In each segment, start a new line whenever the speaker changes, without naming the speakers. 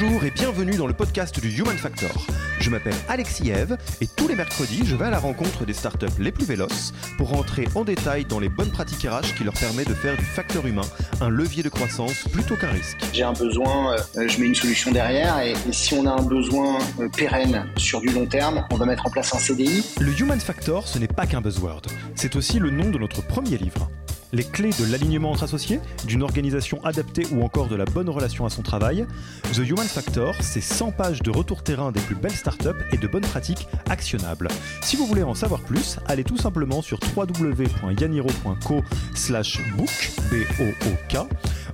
Bonjour et bienvenue dans le podcast du Human Factor. Je m'appelle Alexis Eve et tous les mercredis, je vais à la rencontre des startups les plus véloces pour rentrer en détail dans les bonnes pratiques RH qui leur permettent de faire du facteur humain un levier de croissance plutôt qu'un risque.
J'ai un besoin, euh, je mets une solution derrière et, et si on a un besoin euh, pérenne sur du long terme, on va mettre en place un CDI.
Le Human Factor, ce n'est pas qu'un buzzword, c'est aussi le nom de notre premier livre les clés de l'alignement entre associés, d'une organisation adaptée ou encore de la bonne relation à son travail. The Human Factor, c'est 100 pages de retour terrain des plus belles startups et de bonnes pratiques actionnables. Si vous voulez en savoir plus, allez tout simplement sur www.yaniro.co slash book.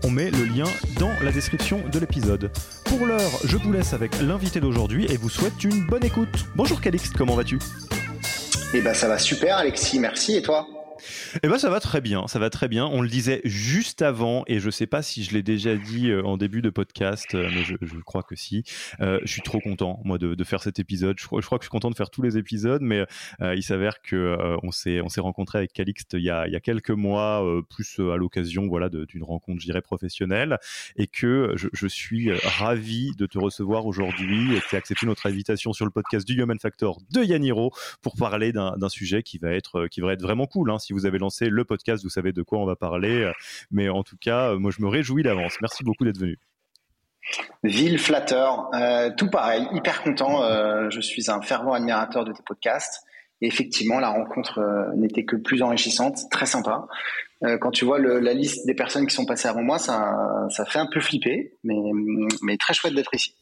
On met le lien dans la description de l'épisode. Pour l'heure, je vous laisse avec l'invité d'aujourd'hui et vous souhaite une bonne écoute. Bonjour Calixte, comment vas-tu?
Eh ben ça va super Alexis, merci et toi?
Eh ben ça va très bien, ça va très bien. On le disait juste avant, et je sais pas si je l'ai déjà dit euh, en début de podcast, euh, mais je, je crois que si. Euh, je suis trop content moi de, de, faire cet épisode. Je crois, je crois que je suis content de faire tous les épisodes, mais il s'avère que on s'est on s'est rencontré avec Calixte il y a, il y a quelques mois, plus à l'occasion voilà d'une rencontre, je dirais professionnelle, et que je, je suis ravi de te recevoir aujourd'hui et que tu accepté notre invitation sur le podcast du Human Factor de Yaniro pour parler d'un sujet qui va être qui va être vraiment cool. Hein, si vous avez lancé le podcast, vous savez de quoi on va parler. Mais en tout cas, moi, je me réjouis d'avance. Merci beaucoup d'être venu.
Ville flatteur, euh, tout pareil, hyper content. Euh, je suis un fervent admirateur de tes podcasts. Et effectivement, la rencontre euh, n'était que plus enrichissante, très sympa. Quand tu vois le, la liste des personnes qui sont passées avant moi, ça, ça fait un peu flipper, mais, mais très chouette d'être ici.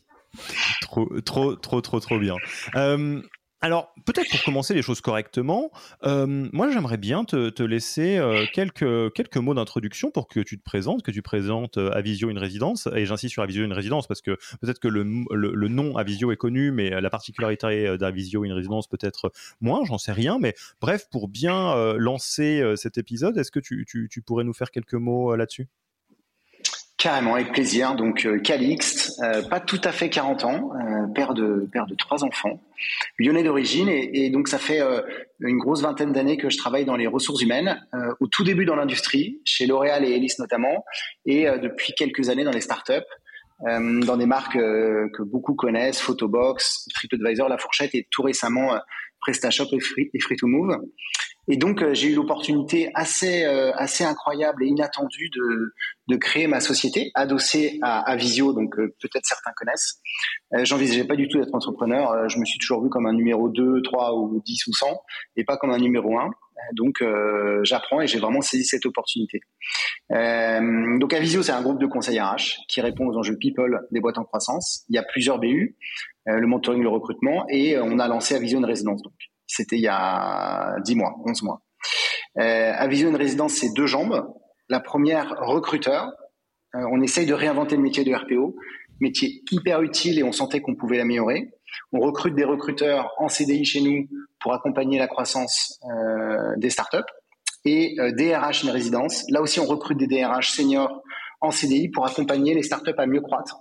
Trop, trop, trop, trop, trop bien. Euh, alors, peut-être pour commencer les choses correctement, euh, moi j'aimerais bien te, laisser euh, quelques, quelques mots d'introduction pour que tu te présentes, que tu présentes euh, Avisio une résidence. Et j'insiste sur Avisio une résidence parce que peut-être que le, le, nom Avisio est connu, mais la particularité d'Avisio une résidence peut-être moins, j'en sais rien. Mais bref, pour bien lancer cet épisode, est-ce que tu, tu, pourrais nous faire quelques mots là-dessus?
Carrément, avec plaisir. Donc euh, Calixte, euh, pas tout à fait 40 ans, euh, père de père de trois enfants, lyonnais d'origine, et, donc ça fait une grosse vingtaine d'années que je travaille dans les ressources humaines, au tout début dans l'industrie, chez L'Oréal et Elis notamment, et depuis quelques années dans les startups, dans des marques que beaucoup connaissent, Photobox, TripAdvisor, La Fourchette, et tout récemment PrestaShop et Free, et Free to Move. Et donc, euh, j'ai eu l'opportunité assez, euh, assez incroyable et inattendue de, de créer ma société, adossée à, à Visio, donc euh, peut-être certains connaissent. Euh, J'envisageais pas du tout d'être entrepreneur. Euh, je me suis toujours vu comme un numéro 2, 3 ou 10 ou 100, et pas comme un numéro 1. Donc, euh, j'apprends et j'ai vraiment saisi cette opportunité. donc, Avisio, c'est un groupe de conseils RH qui répond aux enjeux people des boîtes en croissance. Il y a plusieurs BU, le mentoring, le recrutement, et on a lancé Avisio une résidence. Donc, c'était il y a 10 mois, 11 mois. Euh, à une résidence, c'est deux jambes. La première, recruteur. Euh, on essaye de réinventer le métier de RPO, métier hyper utile et on sentait qu'on pouvait l'améliorer. On recrute des recruteurs en CDI chez nous pour accompagner la croissance euh, des startups. Et euh, DRH une résidence. Là aussi, on recrute des DRH seniors en CDI pour accompagner les startups à mieux croître.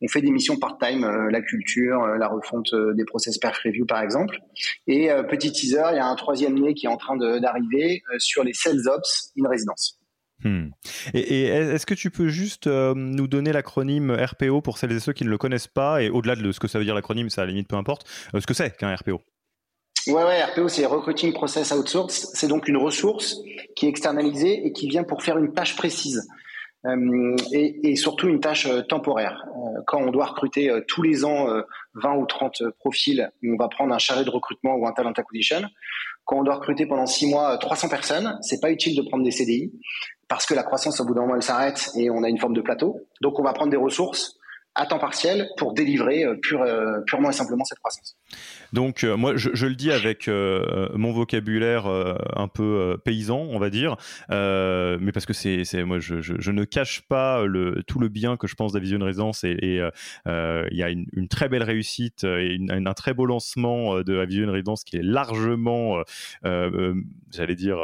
On fait des missions part-time, euh, la culture, euh, la refonte euh, des process perf review par exemple. Et petit teaser, il y a un troisième nez qui est en train d'arriver sur les sales ops in résidence.
Hmm. Et, et est-ce que tu peux juste euh, nous donner l'acronyme RPO pour celles et ceux qui ne le connaissent pas et au-delà de ce que ça veut dire l'acronyme, ça à la limite peu importe, euh, ce que c'est qu'un RPO
Ouais, ouais, RPO, c'est Recruiting Process Outsource. C'est donc une ressource qui est externalisée et qui vient pour faire une tâche précise. Euh, et, et, surtout une tâche euh, temporaire. Euh, quand on doit recruter tous les ans 20 ou 30 profils, on va prendre un chargé de recrutement ou un talent acquisition. Quand on doit recruter pendant 6 mois 300 personnes, c'est pas utile de prendre des CDI parce que la croissance au bout d'un moment elle s'arrête et on a une forme de plateau. Donc on va prendre des ressources à temps partiel pour délivrer euh, euh, purement et simplement cette croissance.
Donc euh, moi je, le dis avec mon vocabulaire un peu paysan on va dire, mais parce que c'est moi je, ne cache pas le, tout le bien que je pense d'Avision Résidence et il y a une, très belle réussite et un très beau lancement de Avision Résidence qui est largement j'allais dire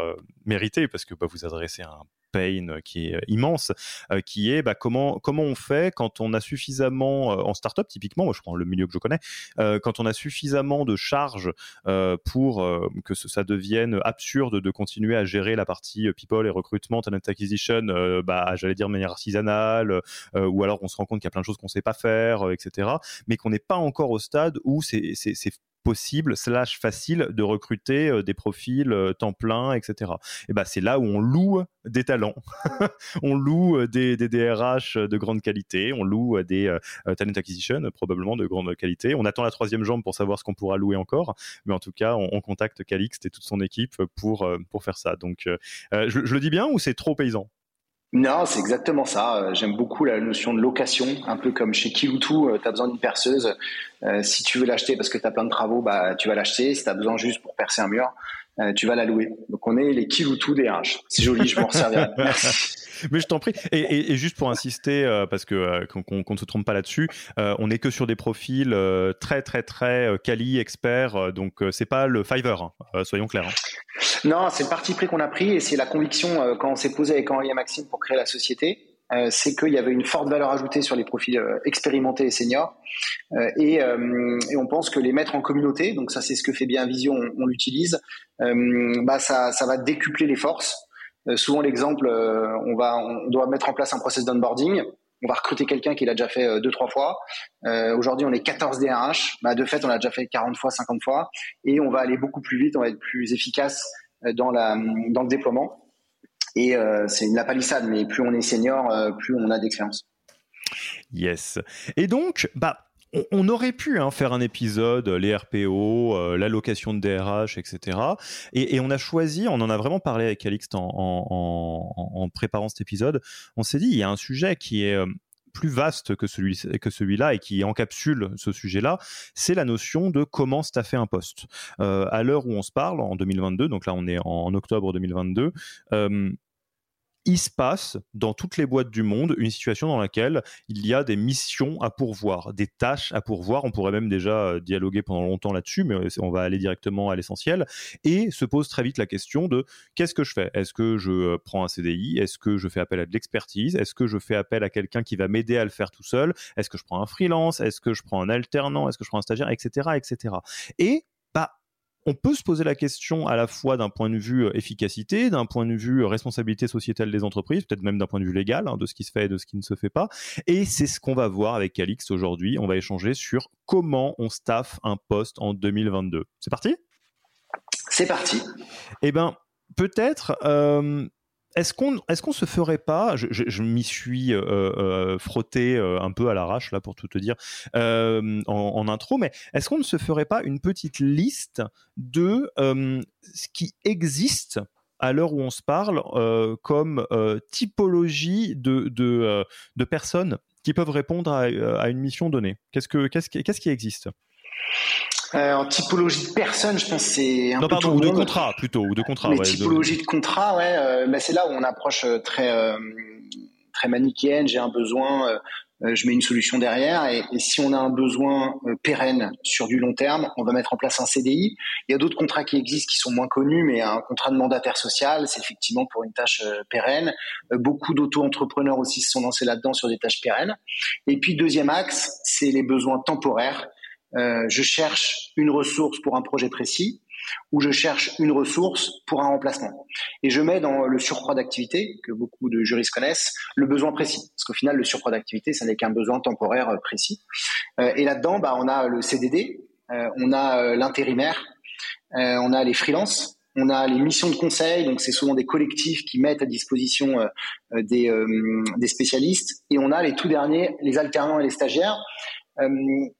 mérité parce que bah, vous adressez un pain euh, qui est euh, immense, euh, qui est bah, comment comment on fait quand on a suffisamment en startup typiquement, moi je prends le milieu que je connais, quand on a suffisamment de charges pour que ça devienne absurde de continuer à gérer la partie people et recrutement, talent acquisition, bah, j'allais dire de manière artisanale, ou alors on se rend compte qu'il y a plein de choses qu'on sait pas faire, etc. Mais qu'on n'est pas encore au stade où c'est possible slash facile de recruter euh, des profils euh, temps plein, etc. Et ben c'est là où on loue des talents, on loue euh, des, DRH de grande qualité, on loue des talent acquisition probablement de grande qualité. On attend la troisième jambe pour savoir ce qu'on pourra louer encore, mais en tout cas on, contacte Calixte et toute son équipe pour pour faire ça. Donc je le dis bien ou c'est trop paysan?
Non, c'est exactement ça. Euh, j'aime beaucoup la notion de location, un peu comme chez Kiloutou, euh, tu as besoin d'une perceuse. Euh, si tu veux l'acheter parce que tu as plein de travaux, bah, tu vas l'acheter. Si tu besoin juste pour percer un mur, tu vas la louer. Donc on est les Kiloutou des RH. C'est joli, je m'en resservirai. Merci.
Mais je t'en prie. Et, juste pour insister, euh, parce que euh, qu'on ne se trompe pas là-dessus, euh, on n'est que sur des profils très très très quali, experts. donc c'est pas le Fiverr, hein, soyons clairs. Hein.
Non, c'est le parti pris qu'on a pris et c'est la conviction quand on s'est posé avec Henri et Maxime pour créer la société. C'est qu'il y avait une forte valeur ajoutée sur les profils expérimentés et seniors. Et, on pense que les mettre en communauté, donc ça c'est ce que fait bien Vision, on, l'utilise, bah ça, va décupler les forces. Euh, souvent l'exemple, euh, on va, on doit mettre en place un process d'onboarding. On va recruter quelqu'un qui l'a déjà fait euh, deux, trois fois. Aujourd'hui, on est 14 DRH. Bah, de fait, on l'a déjà fait 40 fois, 50 fois. Et on va aller beaucoup plus vite, on va être plus efficace dans le déploiement. Et c'est une la palissade, mais plus on est senior, plus on a d'expérience.
Yes. Et donc, bah, on, aurait pu hein, faire un épisode, euh, les RPO, euh, l'allocation de DRH, etc. Et, on a choisi, on en a vraiment parlé avec Alix en, préparant cet épisode, on s'est dit, il y a un sujet qui est... Euh, plus vaste que celui que celui-là et qui encapsule ce sujet-là, c'est la notion de comment staffer un poste. à l'heure où on se parle, en 2022, donc là on est en, octobre 2022, il se passe dans toutes les boîtes du monde une situation dans laquelle il y a des missions à pourvoir, des tâches à pourvoir. On pourrait même déjà euh, dialoguer pendant longtemps là-dessus, mais on va aller directement à l'essentiel. Et se pose très vite la question de qu'est-ce que je fais? Est-ce que je euh, prends un CDI Est-ce que je fais appel à de l'expertise? Est-ce que je fais appel à quelqu'un qui va m'aider à le faire tout seul? Est-ce que je prends un freelance? Est-ce que je prends un alternant? Est-ce que je prends un stagiaire? Etc. etc. Et on peut se poser la question à la fois d'un point de vue euh, efficacité, d'un point de vue euh, responsabilité sociétale des entreprises, peut-être même d'un point de vue légal, hein, de ce qui se fait et de ce qui ne se fait pas. Et c'est ce qu'on va voir avec Calix aujourd'hui. On va échanger sur comment on staff un poste en 2022. C'est parti?
C'est parti.
Eh ben, peut-être euh, est-ce qu'on est-ce se ferait pas Je, m'y suis euh, euh, frotté euh, un peu à l'arrache là pour tout te dire en, intro, mais est-ce qu'on ne se ferait pas une petite liste de ce qui existe à l'heure où on se parle comme typologie de personnes qui peuvent répondre à, une mission donnée? Qu'est-ce que qu'est-ce qu'est-ce qui existe?
Euh, en typologie de personne, je pense c'est un
non,
peu
pardon, ou de contrat plutôt, ou de contrat.
Mais typologie de, contrat, ouais, euh, bah, c'est là où on approche euh, très très manichéenne. J'ai un besoin, je mets une solution derrière, et, si on a un besoin pérenne sur du long terme, on va mettre en place un CDI. Il y a d'autres contrats qui existent qui sont moins connus, mais un contrat de mandataire social, c'est effectivement pour une tâche pérenne. beaucoup d'auto-entrepreneurs aussi se sont lancés là-dedans sur des tâches pérennes. Et puis deuxième axe, c'est les besoins temporaires. Euh, je cherche une ressource pour un projet précis ou je cherche une ressource pour un remplacement. Et je mets dans le surcroît d'activité, que beaucoup de juristes connaissent, le besoin précis. Parce qu'au final, le surcroît d'activité, ça n'est qu'un besoin temporaire euh, précis. Euh, et là-dedans, bah, on a le CDD, on a l'intérimaire, on a les freelances, on a les missions de conseil, donc c'est souvent des collectifs qui mettent à disposition des, spécialistes, et on a les tout derniers, les alternants et les stagiaires,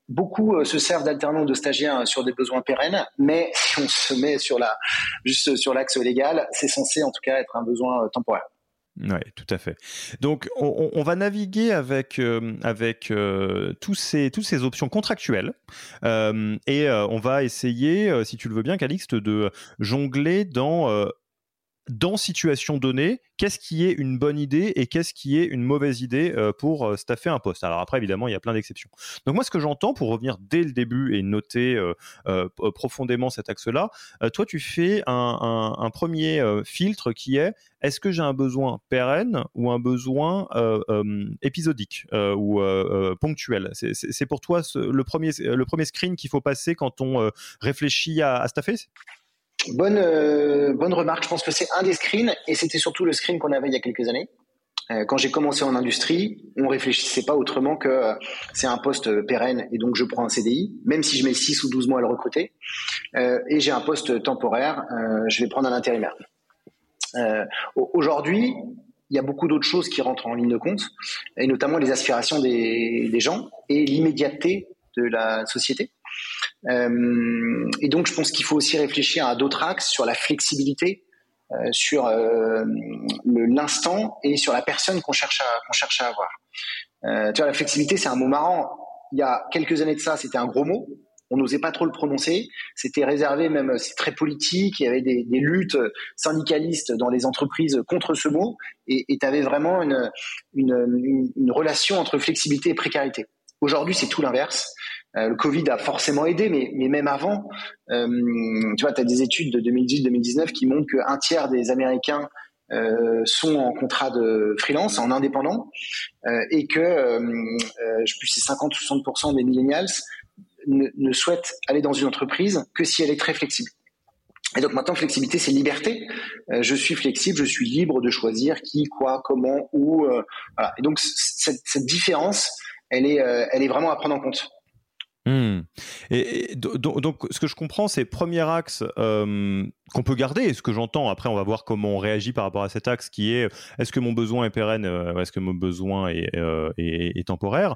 beaucoup euh, se servent d'alternants de stagiaires sur des besoins pérennes, mais si on se met sur la juste sur l'axe légal, c'est censé en tout cas être un besoin euh, temporaire.
Oui, tout à fait. Donc, on, va naviguer avec, euh, avec euh, tous ces, toutes ces options contractuelles euh, et on va essayer, si tu le veux bien, Calixte, de jongler dans dans situation donnée, qu'est-ce qui est une bonne idée et qu'est-ce qui est une mauvaise idée euh, pour euh, staffer un poste. Alors après, évidemment, il y a plein d'exceptions. Donc moi, ce que j'entends, pour revenir dès le début et noter euh, profondément cet axe-là, toi, tu fais un, premier filtre qui est est-ce que j'ai un besoin pérenne ou un besoin épisodique ou ponctuel? C'est pour toi le, premier, screen qu'il faut passer quand on réfléchit à staffer?
Bonne, euh, bonne remarque. Je pense que c'est un des screens et c'était surtout le screen qu'on avait il y a quelques années. Euh, quand j'ai commencé en industrie, on réfléchissait pas autrement que euh, c'est un poste pérenne et donc je prends un CDI, même si je mets 6 ou 12 mois à le recruter. et j'ai un poste temporaire, je vais prendre un intérimaire. Aujourd'hui, il y a beaucoup d'autres choses qui rentrent en ligne de compte, et notamment les aspirations des, des gens et l'immédiateté de la société. Euh, et donc, je pense qu'il faut aussi réfléchir à d'autres axes sur la flexibilité, euh, sur euh, l'instant et sur la personne qu'on cherche à avoir. tu vois, la flexibilité, c'est un mot marrant. Il y a quelques années de ça, c'était un gros mot on n'osait pas trop le prononcer. C'était réservé, même c'est très politique. Il y avait des, luttes syndicalistes dans les entreprises contre ce mot, et tu avais vraiment une, relation entre flexibilité et précarité. Aujourd'hui, c'est tout l'inverse. Euh, le Covid a forcément aidé, mais, même avant, euh, tu vois, tu as des études de 2018-2019 qui montrent qu'un tiers des Américains euh, sont en contrat de freelance, en indépendant, et que, je plus, c'est 50 ou 60% des millennials ne, souhaitent aller dans une entreprise que si elle est très flexible. Et donc maintenant, flexibilité, c'est liberté. je suis flexible, je suis libre de choisir qui, quoi, comment, où. Et donc cette, différence, elle est vraiment à prendre en compte.
Hmm. Et, donc, ce que je comprends, c'est premier axe euh, qu'on peut garder. Et ce que j'entends, après, on va voir comment on réagit par rapport à cet axe qui est est-ce que mon besoin est pérenne, euh, est-ce que mon besoin euh, est, est, temporaire?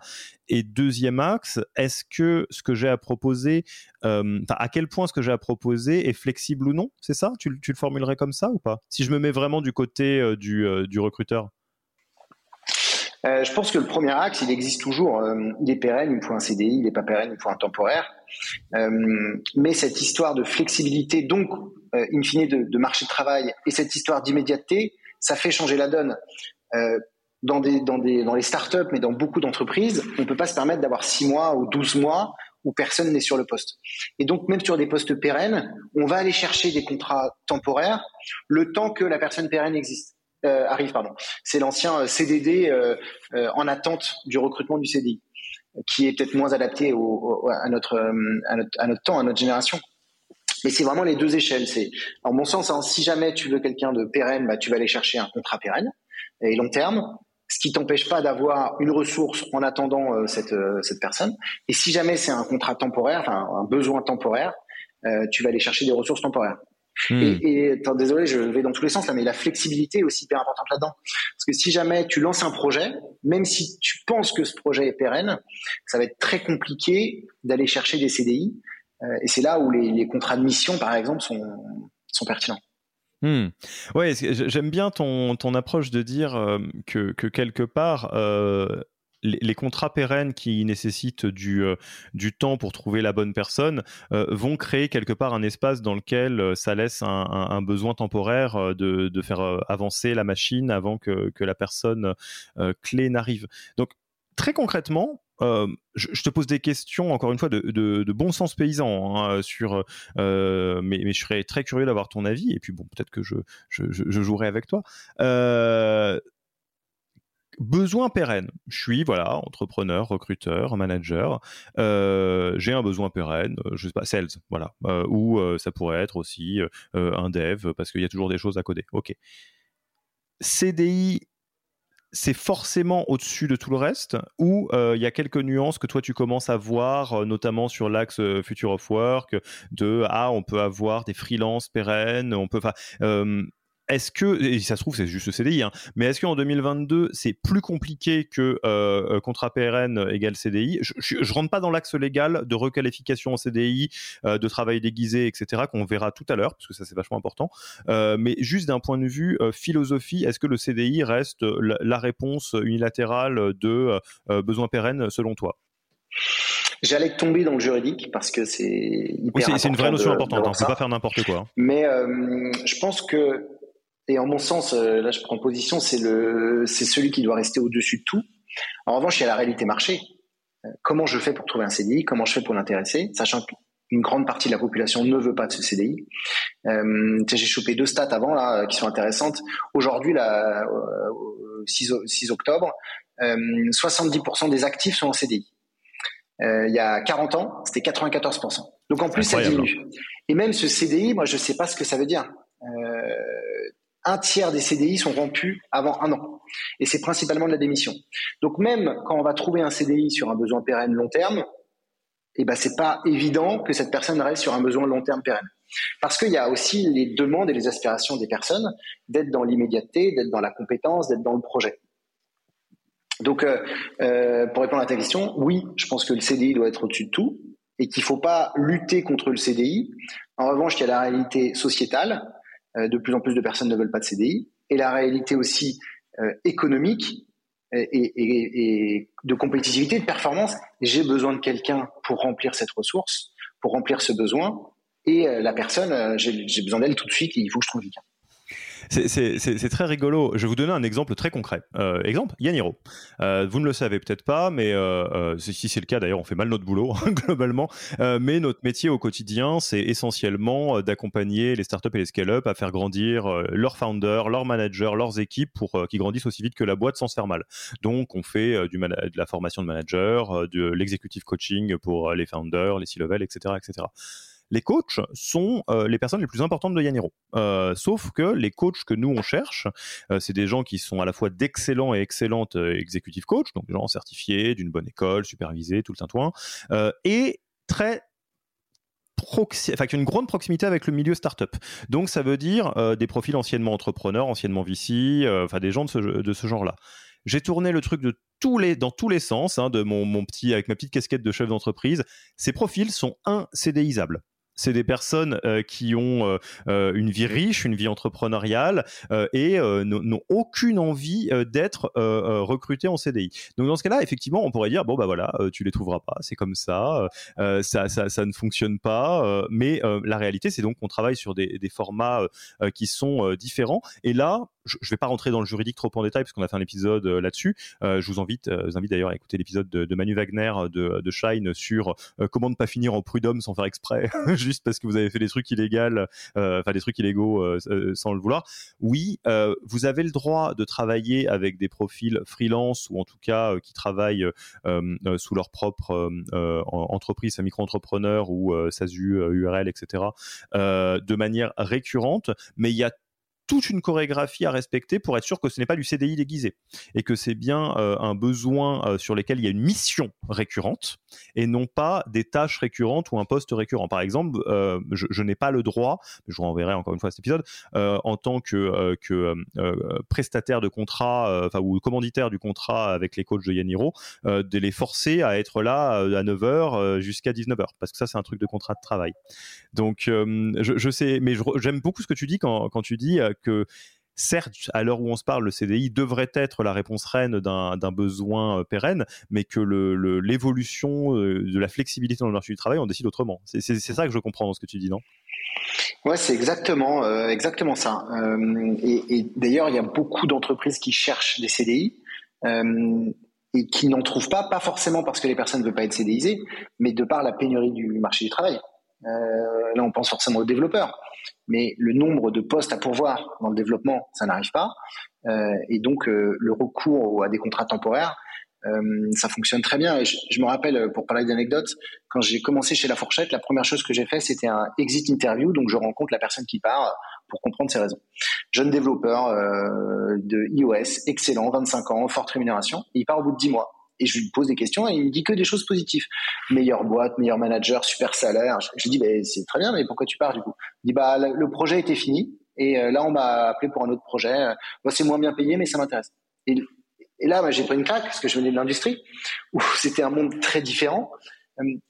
Et deuxième axe, est-ce que ce que j'ai à proposer, à quel point ce que j'ai à proposer est flexible ou non? C'est ça? Tu, le formulerais comme ça ou pas? Si je me mets vraiment du côté du, du recruteur
euh, je pense que le premier axe, il existe toujours. Euh, il est pérenne, il faut un CDI, il n'est pas pérenne, il faut un temporaire. Euh, mais cette histoire de flexibilité, donc, in fine, de, marché de travail, et cette histoire d'immédiateté, ça fait changer la donne. dans, des, dans, des, dans les startups, mais dans beaucoup d'entreprises, on ne peut pas se permettre d'avoir 6 mois ou 12 mois où personne n'est sur le poste. Et donc, même sur des postes pérennes, on va aller chercher des contrats temporaires le temps que la personne pérenne existe. Euh, arrive, pardon. C'est l'ancien euh, CDD euh, en attente du recrutement du CDI, qui est peut-être moins adapté au, à, notre, à, notre, à notre temps, à notre génération. Mais c'est vraiment les deux échelles. C'est, en mon sens, hein, si jamais tu veux quelqu'un de pérenne, bah, tu vas aller chercher un contrat pérenne et long terme, ce qui t'empêche pas d'avoir une ressource en attendant cette, cette personne. Et si jamais c'est un contrat temporaire, enfin un besoin temporaire, tu vas aller chercher des ressources temporaires. Hmm. Et, et désolé, je vais dans tous les sens là, mais la flexibilité est aussi hyper importante là-dedans. Parce que si jamais tu lances un projet, même si tu penses que ce projet est pérenne, ça va être très compliqué d'aller chercher des CDI. Euh, et c'est là où les, les, contrats de mission, par exemple, sont, sont pertinents.
Hmm. Ouais, j'aime bien ton, ton approche de dire euh, que, que, quelque part, euh, les, contrats pérennes qui nécessitent du, euh, du temps pour trouver la bonne personne euh, vont créer quelque part un espace dans lequel euh, ça laisse un, besoin temporaire de, faire avancer la machine avant que, la personne clé n'arrive. Donc très concrètement, je, te pose des questions encore une fois de, bon sens paysan hein, sur, mais, je serais très curieux d'avoir ton avis et puis bon peut-être que je, jouerai avec toi. Besoin pérenne. Je suis voilà entrepreneur, recruteur, manager. Euh, j'ai un besoin pérenne, euh, je sais pas, sales, voilà, euh, ou ça pourrait être aussi un dev parce qu'il y a toujours des choses à coder. Ok. CDI, c'est forcément au-dessus de tout le reste ou il y a quelques nuances que toi tu commences à voir, notamment sur l'axe Future of Work, de ah on peut avoir des freelances pérennes, on peut, est-ce que, et ça se trouve c'est juste le CDI, hein, mais est-ce qu'en 2022 c'est plus compliqué que euh, euh contrat PRN égale CDI je, je, rentre pas dans l'axe légal de requalification en CDI, euh, de travail déguisé, etc. qu'on verra tout à l'heure parce que ça c'est vachement important. Euh, mais juste d'un point de vue euh, philosophie, est-ce que le CDI reste la, la réponse unilatérale de besoins pérennes selon toi?
J'allais tomber dans le juridique parce que c'est hyper
oui, c'est une vraie notion importante. On ne peut pas faire n'importe quoi. Hein.
Mais euh, je pense que et en mon sens, euh, là je prends position, c'est le, c'est celui qui doit rester au-dessus de tout. En revanche, il y a la réalité marché. Euh, comment je fais pour trouver un CDI Comment je fais pour l'intéresser? Sachant qu'une grande partie de la population ne veut pas de ce CDI. Euh, j'ai chopé deux stats avant là qui sont intéressantes. Aujourd'hui, là, euh, 6, 6, octobre, euh, 70% des actifs sont en CDI. Euh, il y a 40 ans, c'était 94%. Donc en plus, ça diminue. Et même ce CDI, moi, je sais pas ce que ça veut dire. Euh, un tiers des CDI sont rompus avant un an. Et c'est principalement de la démission. Donc même quand on va trouver un CDI sur un besoin pérenne long terme, eh ben c'est pas évident que cette personne reste sur un besoin long terme pérenne. Parce qu'il y a aussi les demandes et les aspirations des personnes d'être dans l'immédiateté, d'être dans la compétence, d'être dans le projet. Donc, euh, euh, pour répondre à ta question, oui, je pense que le CDI doit être au-dessus de tout et qu'il ne faut pas lutter contre le CDI. En revanche, il y a la réalité sociétale de plus en plus de personnes ne veulent pas de CDI, et la réalité aussi euh, économique et, et, de compétitivité, de performance. J'ai besoin de quelqu'un pour remplir cette ressource, pour remplir ce besoin, et euh, la personne, j'ai besoin d'elle tout de suite, et il faut que je trouve quelqu'un.
C'est très rigolo. Je vais vous donner un exemple très concret. Euh, exemple, Yaniro. Euh, vous ne le savez peut-être pas, mais euh, euh si c'est le cas, d'ailleurs, on fait mal notre boulot globalement. Mais notre métier au quotidien, c'est essentiellement d'accompagner les startups et les scale-up à faire grandir leurs founders, leurs managers, leurs équipes pour qu'ils grandissent aussi vite que la boîte sans se faire mal. Donc, on fait de la formation de manager, de l'executive coaching pour les founders, les C-level, etc., etc les coachs sont euh, les personnes les plus importantes de Yaniro. Euh, sauf que les coachs que nous on cherche, euh, c'est des gens qui sont à la fois d'excellents et excellentes executive coachs, donc des gens certifiés, d'une bonne école, supervisés, tout le tintouin, et très proxi enfin, une grande proximité avec le milieu startup. Donc ça veut dire des profils anciennement entrepreneurs, anciennement VC, enfin des gens de ce, de ce genre-là. J'ai tourné le truc de tous les, dans tous les sens, hein, de mon, petit, avec ma petite casquette de chef d'entreprise. Ces profils sont un c'est des personnes euh, qui ont euh, euh, une vie riche, une vie entrepreneuriale et n'ont aucune envie d'être recrutés en CDI. Donc dans ce cas-là, effectivement, on pourrait dire bon bah voilà, tu les trouveras pas, c'est comme ça, ça, ça, ça, ne fonctionne pas. mais la réalité, c'est donc qu'on travaille sur des, des formats qui sont différents. Et là, je ne vais pas rentrer dans le juridique trop en détail parce qu'on a fait un épisode là-dessus. je vous invite, vous invite d'ailleurs à écouter l'épisode de, Manu Wagner de, de Shine sur comment ne pas finir en prud'homme sans faire exprès. juste parce que vous avez fait des trucs illégaux, euh, enfin des trucs illégaux euh, euh, sans le vouloir. Oui, vous avez le droit de travailler avec des profils freelance ou en tout cas qui travaillent sous leur propre entreprise, micro-entrepreneur ou SASU, URL, etc. de manière récurrente, mais il y a toute une chorégraphie à respecter pour être sûr que ce n'est pas du CDI déguisé et que c'est bien euh, un besoin euh, sur lequel il y a une mission récurrente et non pas des tâches récurrentes ou un poste récurrent. Par exemple, euh, je, n'ai pas le droit, je vous renverrai encore une fois cet épisode, en tant que, que prestataire de contrat, enfin ou commanditaire du contrat avec les coachs de Yaniro, de les forcer à être là à 9h jusqu'à 19h parce que ça c'est un truc de contrat de travail. Donc je, je sais, mais j'aime beaucoup ce que tu dis quand, quand tu dis que certes, à l'heure où on se parle, le CDI devrait être la réponse reine d'un besoin euh, pérenne, mais que l'évolution le, de la flexibilité dans le marché du travail, on décide autrement. C'est ça que je comprends dans ce que tu dis, non?
Ouais, c'est exactement, euh, exactement ça. Euh, et, d'ailleurs, il y a beaucoup d'entreprises qui cherchent des CDI. Euh, et qui n'en trouvent pas, pas forcément parce que les personnes ne veulent pas être CDIsées, mais de par la pénurie du marché du travail. Euh, là, on pense forcément aux développeurs mais le nombre de postes à pourvoir dans le développement, ça n'arrive pas. Euh, et donc, euh, le recours à des contrats temporaires, euh, ça fonctionne très bien. Et je, me rappelle, pour parler d'anecdotes, quand j'ai commencé chez La Fourchette, la première chose que j'ai fait, c'était un exit interview. Donc, je rencontre la personne qui part pour comprendre ses raisons. Jeune développeur de iOS, excellent, 25 ans, forte rémunération. Il part au bout de 10 mois et je lui pose des questions et il me dit que des choses positives. Meilleure boîte, meilleur manager, super salaire. Je, lui dis, bah, c'est très bien, mais pourquoi tu pars du coup? Il dit, bah, le projet était fini Et là, on m'a appelé pour un autre projet. c'est moins bien payé, mais ça m'intéresse. Et, là, bah, j'ai pris une claque parce que je venais de l'industrie où c'était un monde très différent.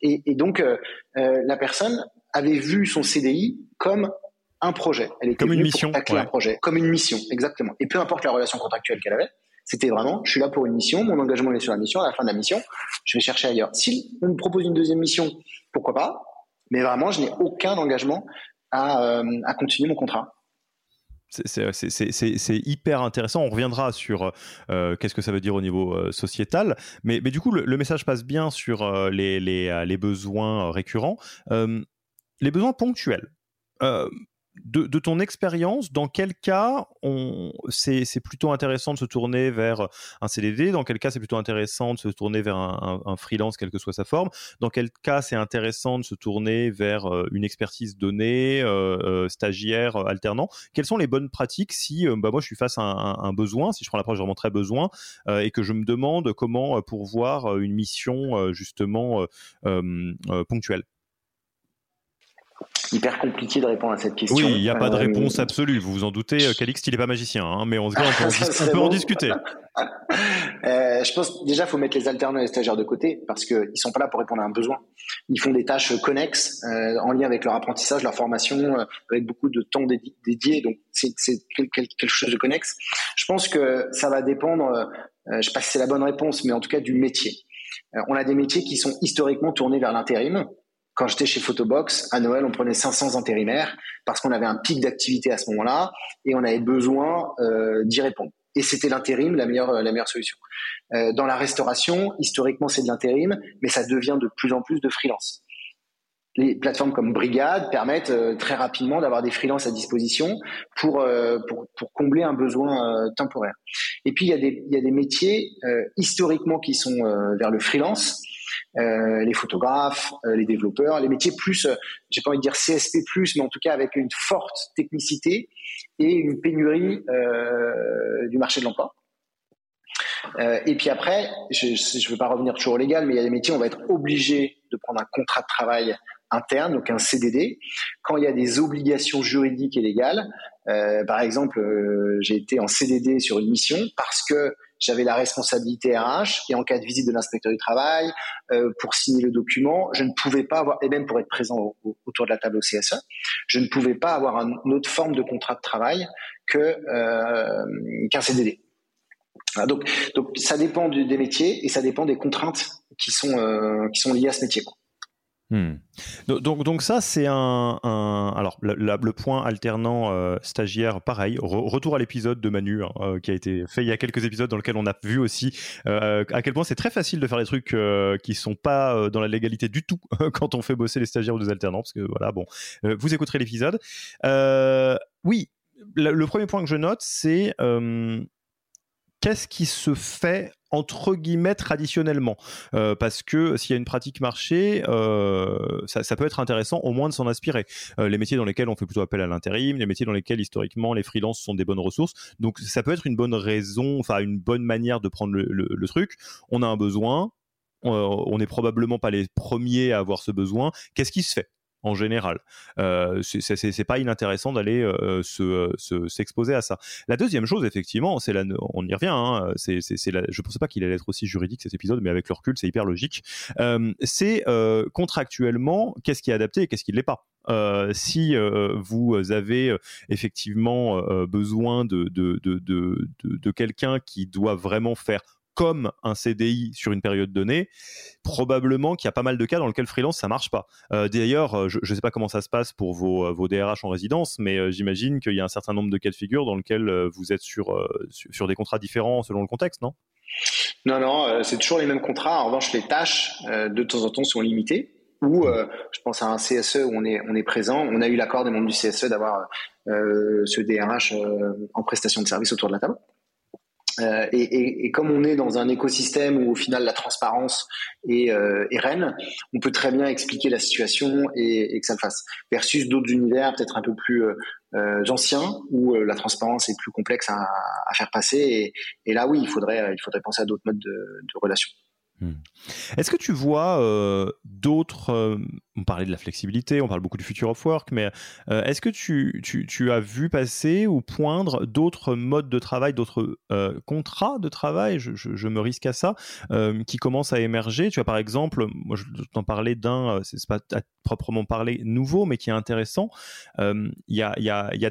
Et, donc, la personne avait vu son CDI comme un projet.
Elle était comme une mission,
un projet, comme une mission, exactement. Et peu importe la relation contractuelle qu'elle avait, c'était vraiment, je suis là pour une mission, mon engagement est sur la mission, à la fin de la mission, je vais chercher ailleurs. Si on me propose une deuxième mission, pourquoi pas Mais vraiment, je n'ai aucun engagement à, euh, à continuer mon contrat.
C'est hyper intéressant. On reviendra sur euh, qu'est-ce que ça veut dire au niveau euh, sociétal. Mais, du coup, le, message passe bien sur les, besoins récurrents. les besoins ponctuels de, ton expérience, dans quel cas c'est, plutôt intéressant de se tourner vers un CDD Dans quel cas c'est plutôt intéressant de se tourner vers un, freelance, quelle que soit sa forme? Dans quel cas c'est intéressant de se tourner vers euh, une expertise donnée, euh, euh, stagiaire, alternant? Quelles sont les bonnes pratiques si bah, moi je suis face à un, besoin, si je prends l'approche vraiment très besoin, et que je me demande comment pourvoir une mission justement ponctuelle?
Hyper compliqué de répondre à cette question.
Oui, il n'y a pas de euh, réponse absolue. Vous vous en doutez, euh, Calixte, il n'est pas magicien, hein, mais on, peut, en, discuter.
Euh, je pense déjà, faut mettre les alternants et les stagiaires de côté parce qu'ils ne sont pas là pour répondre à un besoin. Ils font des tâches connexes en lien avec leur apprentissage, leur formation, avec beaucoup de temps dédié. Donc, c'est quelque chose de connexe. Je pense que ça va dépendre, je ne sais pas si c'est la bonne réponse, mais en tout cas du métier. on a des métiers qui sont historiquement tournés vers l'intérim quand j'étais chez Photobox, à Noël, on prenait 500 intérimaires parce qu'on avait un pic d'activité à ce moment-là et on avait besoin euh, d'y répondre. Et c'était l'intérim la meilleure, solution. Euh, dans la restauration, historiquement, c'est de l'intérim, mais ça devient de plus en plus de freelance. Les plateformes comme Brigade permettent euh, très rapidement d'avoir des freelances à disposition pour, pour, pour, combler un besoin temporaire. Et puis, il y il y a des métiers historiquement qui sont vers le freelance euh, les photographes, euh, les développeurs, les métiers plus, euh, j'ai pas envie de dire CSP+, mais en tout cas avec une forte technicité et une pénurie du marché de l'emploi. et puis après, je ne veux pas revenir toujours au légal, mais il y a des métiers où on va être obligé de prendre un contrat de travail interne, donc un CDD. Quand il y a des obligations juridiques et légales, par exemple, j'ai été en CDD sur une mission parce que j'avais la responsabilité RH et en cas de visite de l'inspecteur du travail, euh, pour signer le document, je ne pouvais pas avoir, et même pour être présent autour de la table au CSE, je ne pouvais pas avoir une autre forme de contrat de travail que euh, qu'un CDD. donc, donc ça dépend des métiers et ça dépend des contraintes qui sont euh, qui sont liées à ce métier. Quoi.
Hmm. Donc, donc ça, c'est un, Alors, le point alternant euh, stagiaire, pareil, retour à l'épisode de Manu, hein, euh, qui a été fait il y a quelques épisodes, dans lequel on a vu aussi euh, à quel point c'est très facile de faire des trucs qui sont pas dans la légalité du tout quand on fait bosser les stagiaires ou des alternants, parce que voilà, bon, vous écouterez l'épisode. oui, le premier point que je note, c'est qu'est-ce qui se fait entre guillemets traditionnellement? Euh, parce que s'il y a une pratique marché euh, ça, peut être intéressant au moins de s'en inspirer. Euh, les métiers dans lesquels on fait plutôt appel à l'intérim les métiers dans lesquels historiquement les freelances sont des bonnes ressources. Donc ça peut être une bonne raison enfin une bonne manière de prendre le, truc. On a un besoin on n'est probablement pas les premiers à avoir ce besoin. Qu'est-ce qui se fait? En général. Euh, c'est pas inintéressant d'aller euh, se, s'exposer à ça. La deuxième chose, effectivement, c'est la, on y revient. Hein, c'est, je pensais pas qu'il allait être aussi juridique cet épisode, mais avec le recul, c'est hyper logique. Euh, c'est euh, contractuellement, qu'est-ce qui est adapté et qu'est-ce qui ne l'est pas? Euh, si vous avez effectivement besoin de, de, de, de, de quelqu'un qui doit vraiment faire comme un CDI sur une période donnée, probablement qu'il y a pas mal de cas dans lesquels freelance ça marche pas. Euh, d'ailleurs, euh, je ne sais pas comment ça se passe pour vos, euh, DRH en résidence, mais j'imagine qu'il y a un certain nombre de cas de figure dans lesquels vous êtes sur, des contrats différents selon le contexte, non?
Non, non, c'est toujours les mêmes contrats. En revanche, les tâches de temps en temps sont limitées. Ou je pense à un CSE où on est présent. On a eu l'accord des membres du CSE d'avoir ce DRH en prestation de service autour de la table. Euh, et, comme on est dans un écosystème où au final la transparence est, euh, reine, on peut très bien expliquer la situation et, que ça le fasse. Versus d'autres univers peut-être un peu plus euh, anciens où la transparence est plus complexe à, faire passer. Et, là, oui, il faudrait, il faudrait penser à d'autres modes de, de relation.
Hmm. Est-ce que tu vois euh, d'autres... Euh, on parlait de la flexibilité, on parle beaucoup du future of work, mais euh, est-ce que tu, as vu passer ou poindre d'autres modes de travail, d'autres contrats de travail, je, me risque à ça, qui commencent à émerger Tu as par exemple, moi je t'en parlais d'un, c'est pas à proprement parler nouveau, mais qui est intéressant. Il y a, y, a, y a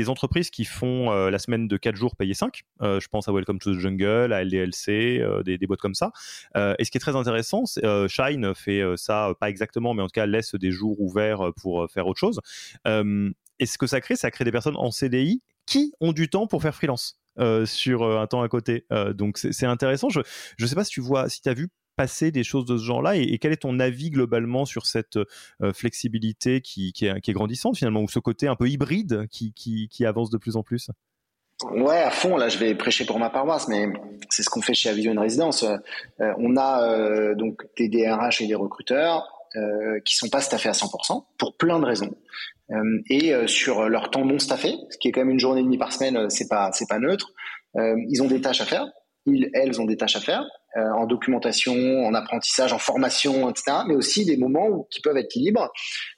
les entreprises qui font euh, la semaine de 4 jours payés 5, euh, je pense à Welcome to the Jungle, à LDLC, euh, des, des, boîtes comme ça. et ce qui est très intéressant, Shine fait ça, pas exactement, mais en tout cas laisse des jours ouverts pour faire autre chose. et ce que ça crée, ça crée des personnes en CDI qui ont du temps pour faire freelance. sur un temps à côté. donc c'est intéressant. Je ne sais pas si tu vois, si tu as vu passer des choses de ce genre-là et, quel est ton avis globalement sur cette euh, flexibilité qui, est, grandissante finalement ou ce côté un peu hybride qui, avance de plus en plus?
Ouais, à fond. Là, je vais prêcher pour ma paroisse, mais c'est ce qu'on fait chez Avision Résidence. Euh, on a euh, donc des DRH et des recruteurs qui sont pas staffés à 100% pour plein de raisons. et sur leur temps non staffé, ce qui est quand même une journée et demie par semaine, c'est pas pas neutre. ils ont des tâches à faire. Ils, elles ont des tâches à faire. Euh, en documentation, en apprentissage, en formation, etc., mais aussi des moments qui peuvent être libres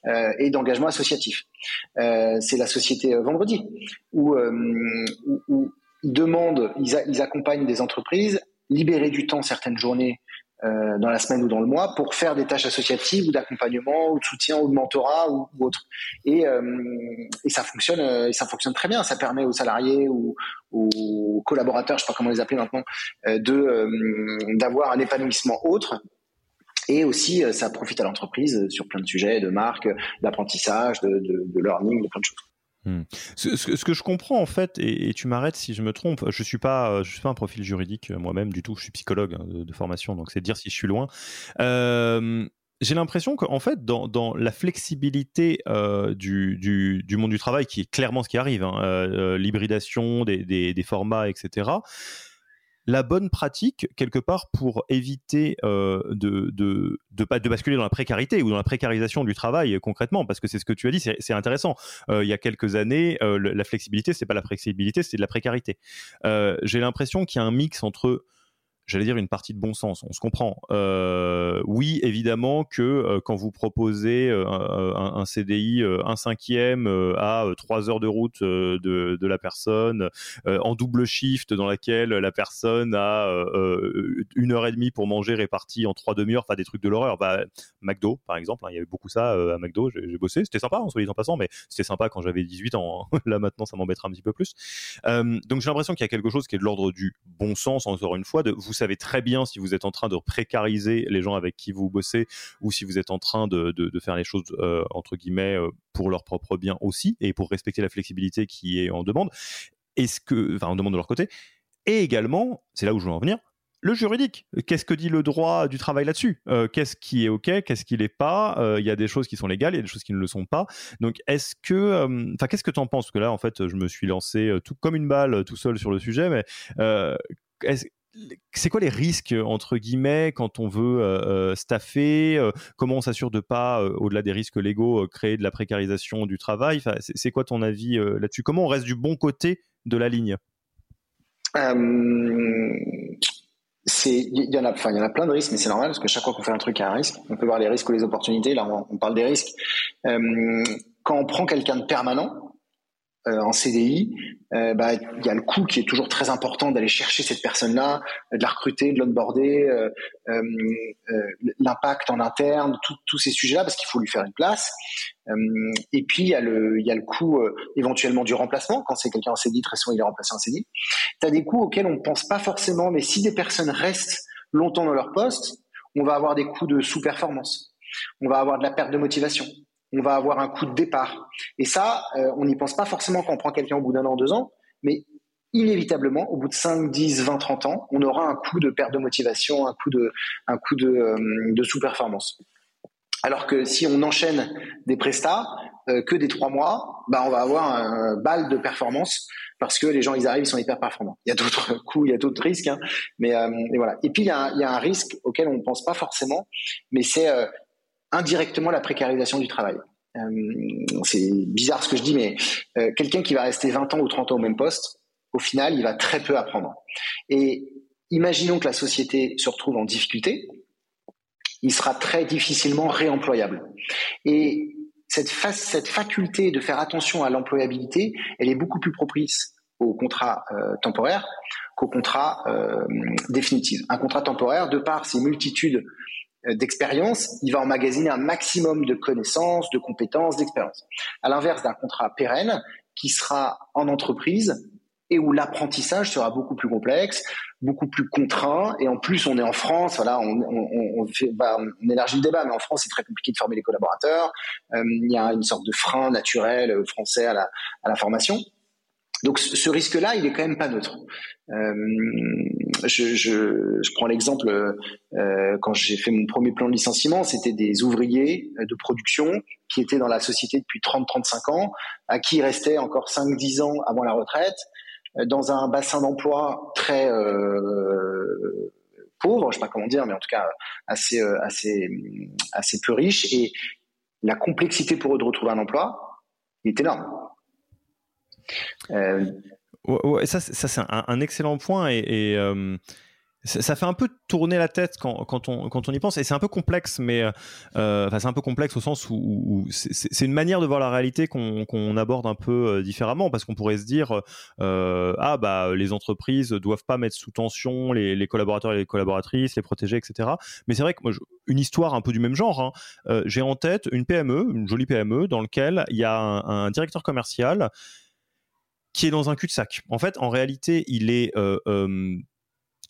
euh, et d'engagement associatif. Euh, c'est la société Vendredi, où, où, ils demandent, ils, ils accompagnent des entreprises, libérer du temps certaines journées euh, dans la semaine ou dans le mois pour faire des tâches associatives ou d'accompagnement ou de soutien ou de mentorat ou, autre. Et, euh, et, ça fonctionne, euh, et ça fonctionne très bien. Ça permet aux salariés ou aux collaborateurs, je sais pas comment les appeler maintenant, de d'avoir un épanouissement autre. Et aussi, ça profite à l'entreprise sur plein de sujets, de marque, d'apprentissage, de, de, de learning, de plein de choses.
Hmm. Ce, que je comprends en fait, et, tu m'arrêtes si je me trompe, je suis pas, euh, je suis pas un profil juridique euh, moi-même du tout. Je suis psychologue hein, de, formation, donc c'est dire si je suis loin. Euh, j'ai l'impression qu'en fait, dans, la flexibilité du, monde du travail, qui est clairement ce qui arrive, hein, l'hybridation des, formats, etc la bonne pratique quelque part pour éviter euh, de, de, de, basculer dans la précarité ou dans la précarisation du travail concrètement parce que c'est ce que tu as dit c'est intéressant. Euh, il y a quelques années euh, la flexibilité c'est pas la flexibilité c'est de la précarité. J'ai l'impression qu'il y a un mix entre j'allais dire une partie de bon sens. On se comprend. Euh, oui, évidemment que euh, quand vous proposez euh, un, CDI un cinquième à trois heures de route de, la personne, en double shift dans laquelle la personne a une heure et demie pour manger répartie en trois demi-heures, enfin des trucs de l'horreur. Bah, McDo, par exemple, hein, il y avait beaucoup ça à McDo. J'ai bossé, c'était sympa, en soit en passant, mais c'était sympa quand j'avais 18 ans. Hein. Là maintenant, ça m'embêtera un petit peu plus. donc j'ai l'impression qu'il y a quelque chose qui est de l'ordre du bon sens, encore une fois, de vous savez très bien si vous êtes en train de précariser les gens avec qui vous bossez ou si vous êtes en train de, faire les choses euh, entre guillemets euh, pour leur propre bien aussi et pour respecter la flexibilité qui est en demande. Est-ce que, enfin, en demande de leur côté. Et également, c'est là où je veux en venir, le juridique. Qu'est-ce que dit le droit du travail là-dessus? Euh, Qu'est-ce qui est OK Qu'est-ce qui n'est pas? Il y a des choses qui sont légales, il y a des choses qui ne le sont pas. Donc, est-ce que, enfin, qu'est-ce que tu en penses? Parce que là, en fait, je me suis lancé tout comme une balle, tout seul sur le sujet, mais c'est quoi les risques entre guillemets quand on veut euh, euh, staffer euh, Comment on s'assure de pas, au-delà des risques légaux, créer de la précarisation du travail? C'est quoi ton avis là-dessus? Comment on reste du bon côté de la ligne?
Il y en a, enfin, il y en a plein de risques, mais c'est normal parce que chaque fois qu'on fait un truc, il y a un risque. On peut voir les risques ou les opportunités. Là, on, parle des risques. quand on prend quelqu'un de permanent, euh, en CDI, euh, bah, il y a le coût qui est toujours très important d'aller chercher cette personne-là, de la recruter, de l'onboarder, euh, euh, l'impact en interne, tous ces sujets-là, parce qu'il faut lui faire une place. et puis il y a le, il y a le coût éventuellement du remplacement quand c'est quelqu'un en CDI, très souvent il est remplacé en CDI. Tu as des coûts auxquels on ne pense pas forcément, mais si des personnes restent longtemps dans leur poste, on va avoir des coûts de sous-performance, on va avoir de la perte de motivation, on va avoir un coup de départ. Et ça, euh, on n'y pense pas forcément quand on prend quelqu'un au bout d'un an, deux ans, mais inévitablement, au bout de 5, 10, 20, 30 ans, on aura un coup de perte de motivation, un coup de, un coup de, euh, sous-performance. Alors que si on enchaîne des prestats, euh, que des trois mois, bah on va avoir un bal de performance parce que les gens ils arrivent, ils sont hyper performants. Il y a d'autres coûts, il y a d'autres risques, hein, mais et voilà. Et puis il y, a, un risque auquel on ne pense pas forcément, mais c'est indirectement la précarisation du travail. c'est bizarre ce que je dis, mais quelqu'un qui va rester 20 ans ou 30 ans au même poste, au final, il va très peu apprendre. Et imaginons que la société se retrouve en difficulté, il sera très difficilement réemployable. Et cette, faculté de faire attention à l'employabilité, elle est beaucoup plus propice au contrat euh, temporaire qu'au contrat euh, définitif. Un contrat temporaire, de par ses multitudes euh, d'expériences, il va emmagasiner un maximum de connaissances, de compétences, d'expériences. À l'inverse d'un contrat pérenne qui sera en entreprise et où l'apprentissage sera beaucoup plus complexe, beaucoup plus contraint. Et en plus, on est en France, voilà, on, on, on, fait, bah, on élargit le débat, mais en France, c'est très compliqué de former les collaborateurs. Euh, il y a une sorte de frein naturel français à la, à la formation. Donc ce risque-là, il est quand même pas neutre. Euh, je, je, je, prends l'exemple euh, quand j'ai fait mon premier plan de licenciement, c'était des ouvriers de production qui étaient dans la société depuis 30-35 ans, à qui restait encore 5-10 ans avant la retraite, euh, dans un bassin d'emploi très euh, pauvre, je sais pas comment dire, mais en tout cas assez euh, assez assez peu riche et la complexité pour eux de retrouver un emploi est énorme.
Euh, ouais, ça, c'est un, excellent point et, euh, ça fait un peu tourner la tête quand, quand, on, quand on y pense, et c'est un peu complexe, mais euh, enfin c'est un peu complexe au sens où, c'est une manière de voir la réalité qu'on aborde un peu différemment, parce qu'on pourrait se dire ah bah les entreprises doivent pas mettre sous tension les, collaborateurs et les collaboratrices, les protéger, etc. Mais c'est vrai que moi, une histoire un peu du même genre, hein, j'ai en tête une PME, une jolie PME, dans lequel il y a un directeur commercial qui est dans un cul-de-sac. En fait, en réalité, il est euh, euh,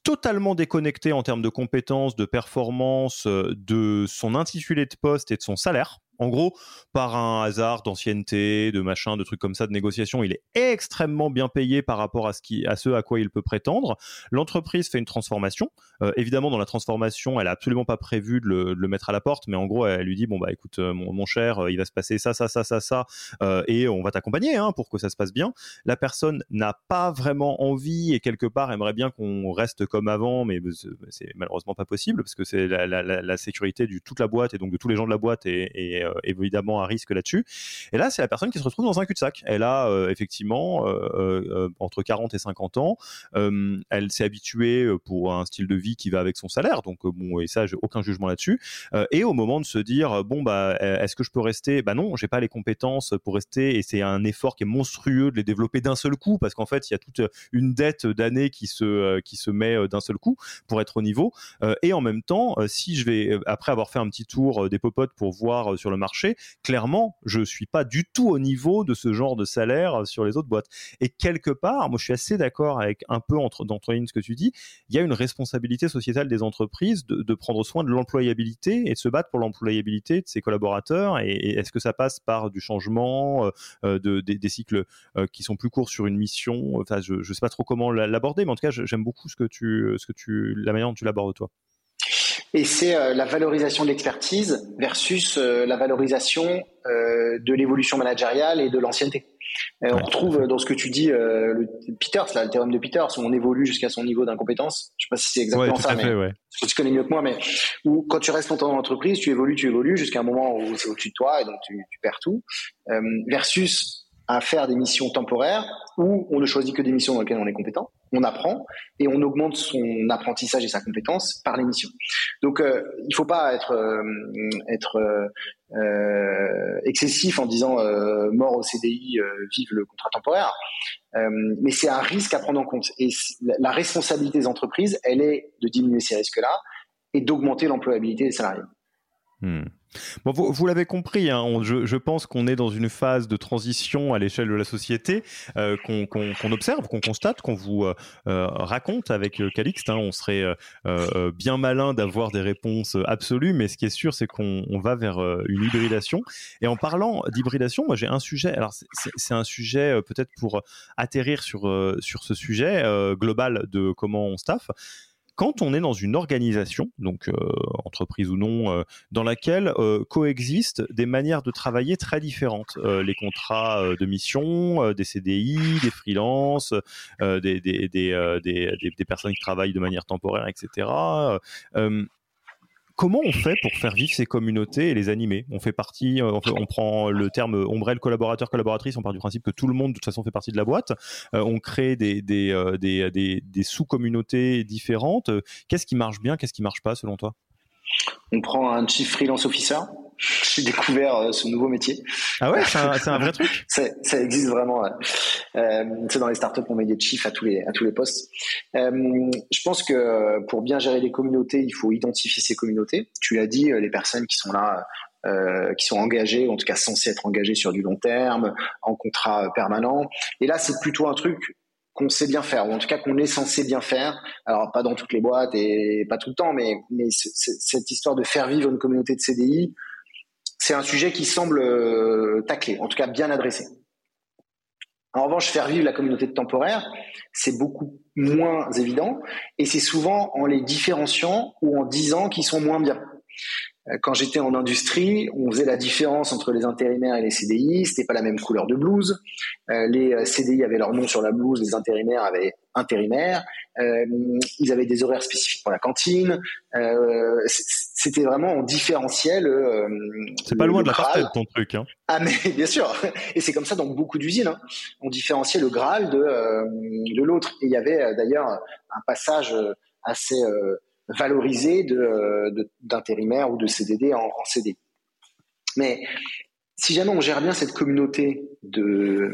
totalement déconnecté en termes de compétences, de performance, euh, de son intitulé de poste et de son salaire. En gros, par un hasard d'ancienneté, de machin, de trucs comme ça, de négociation, il est extrêmement bien payé par rapport à ce, à quoi il peut prétendre. L'entreprise fait une transformation. Euh, évidemment, dans la transformation, elle a absolument pas prévu de le, mettre à la porte, mais en gros, elle lui dit bon bah écoute, euh, mon, cher, euh, il va se passer ça, ça, ça, ça, ça, et on va t'accompagner hein, pour que ça se passe bien. La personne n'a pas vraiment envie et quelque part aimerait bien qu'on reste comme avant, mais c'est malheureusement pas possible parce que c'est la, sécurité de toute la boîte et donc de tous les gens de la boîte et évidemment un risque là-dessus. Et là, c'est la personne qui se retrouve dans un cul-de-sac. Elle a euh, effectivement euh, euh, entre 40 et 50 ans. elle s'est habituée pour un style de vie qui va avec son salaire. Donc bon, et ça, j'ai aucun jugement là-dessus. et au moment de se dire bon bah, est-ce que je peux rester? Bah non, j'ai pas les compétences pour rester. Et c'est un effort qui est monstrueux de les développer d'un seul coup parce qu'en fait, il y a toute une dette d'années qui se qui se met d'un seul coup pour être au niveau. et en même temps, si je vais après avoir fait un petit tour des popotes pour voir sur le marché clairement, je suis pas du tout au niveau de ce genre de salaire sur les autres boîtes. Et quelque part, moi, je suis assez d'accord avec un peu entre d'entre ce que tu dis. Il y a une responsabilité sociétale des entreprises de, prendre soin de l'employabilité et de se battre pour l'employabilité de ses collaborateurs. Et, est-ce que ça passe par du changement, euh, de, des, cycles euh, qui sont plus courts sur une mission? Enfin, je, ne sais pas trop comment l'aborder, mais en tout cas, j'aime beaucoup ce que tu, ce que tu, la manière dont tu l'abordes toi
et c'est euh, la valorisation de l'expertise versus euh, la valorisation euh, de l'évolution managériale et de l'ancienneté. on retrouve dans ce que tu dis le Peters, là, le théorème de Peters, où on évolue jusqu'à son niveau d'incompétence. Je sais pas si c'est exactement
ouais,
ça, mais
fait, ouais.
tu connais mieux que moi, mais où quand tu restes longtemps dans l'entreprise, tu évolues, tu évolues jusqu'à un moment où c'est au-dessus de toi et donc tu, tu perds tout. versus à faire des missions temporaires où on ne choisit que des missions dans lesquelles on est compétent, on apprend et on augmente son apprentissage et sa compétence par les missions. Donc euh, il faut pas être euh, être euh, excessif en disant euh, mort au CDI, euh, vive le contrat temporaire, euh, mais c'est un risque à prendre en compte et la responsabilité des entreprises, elle est de diminuer ces risques-là et d'augmenter l'employabilité des salariés.
Hmm. Bon, vous, l'avez compris, hein, je, pense qu'on est dans une phase de transition à l'échelle de la société euh, qu'on observe, qu'on constate, qu'on vous euh, euh, raconte avec Calixte. Hein. on serait bien malin d'avoir des réponses absolues, mais ce qui est sûr, c'est qu'on va vers une hybridation. Et en parlant d'hybridation, moi j'ai un sujet. Alors c'est un sujet peut-être pour atterrir sur sur ce sujet global de comment on staff quand on est dans une organisation, donc euh, entreprise ou non, euh, dans laquelle euh, coexistent des manières de travailler très différentes, les contrats de mission, des CDI, des freelances, des, des, des, des, personnes qui travaillent de manière temporaire, etc comment on fait pour faire vivre ces communautés et les animer? On fait partie, euh, on, prend le terme ombrelle collaborateur collaboratrice, on part du principe que tout le monde de toute façon fait partie de la boîte. Euh, on crée euh, des, des sous-communautés différentes. Qu'est-ce qui marche bien, qu'est-ce qui marche pas selon toi?
On prend un chief freelance officer j'ai découvert euh, ce nouveau métier.
Ah ouais, c'est un, vrai truc?
ça, ça, existe vraiment. Euh, c'est dans les startups on met des chiffres à tous les à tous les postes. Euh, je pense que pour bien gérer les communautés, il faut identifier ces communautés. Tu l'as dit, les personnes qui sont là. Qui sont engagées, en tout cas censées être engagées sur du long terme, en contrat permanent. Et là, c'est plutôt un truc qu'on sait bien faire, ou en tout cas qu'on est censé bien faire. Alors pas dans toutes les boîtes et pas tout le temps, mais, cette histoire de faire vivre une communauté de CDI, c'est un sujet qui semble euh, taclé, en tout cas bien adressé. En revanche, faire vivre la communauté de temporaire, c'est beaucoup moins évident et c'est souvent en les différenciant ou en disant qu'ils sont moins bien. Euh, quand j'étais en industrie, on faisait la différence entre les intérimaires et les CDI. C'était pas la même couleur de blouse. Euh, les CDI avaient leur nom sur la blouse, les intérimaires avaient intérimaire. Euh, ils avaient des horaires spécifiques pour la cantine. Euh, c'était vraiment en différentiel. Euh,
c'est pas loin de la parfaite ton truc. Hein.
Ah mais bien sûr. Et c'est comme ça dans beaucoup d'usines. Hein. On différenciait le Graal de de l'autre. Et il y avait d'ailleurs un passage assez valorisé d'intérimaire ou de CDD en, en CD. Mais si jamais on gère bien cette communauté de,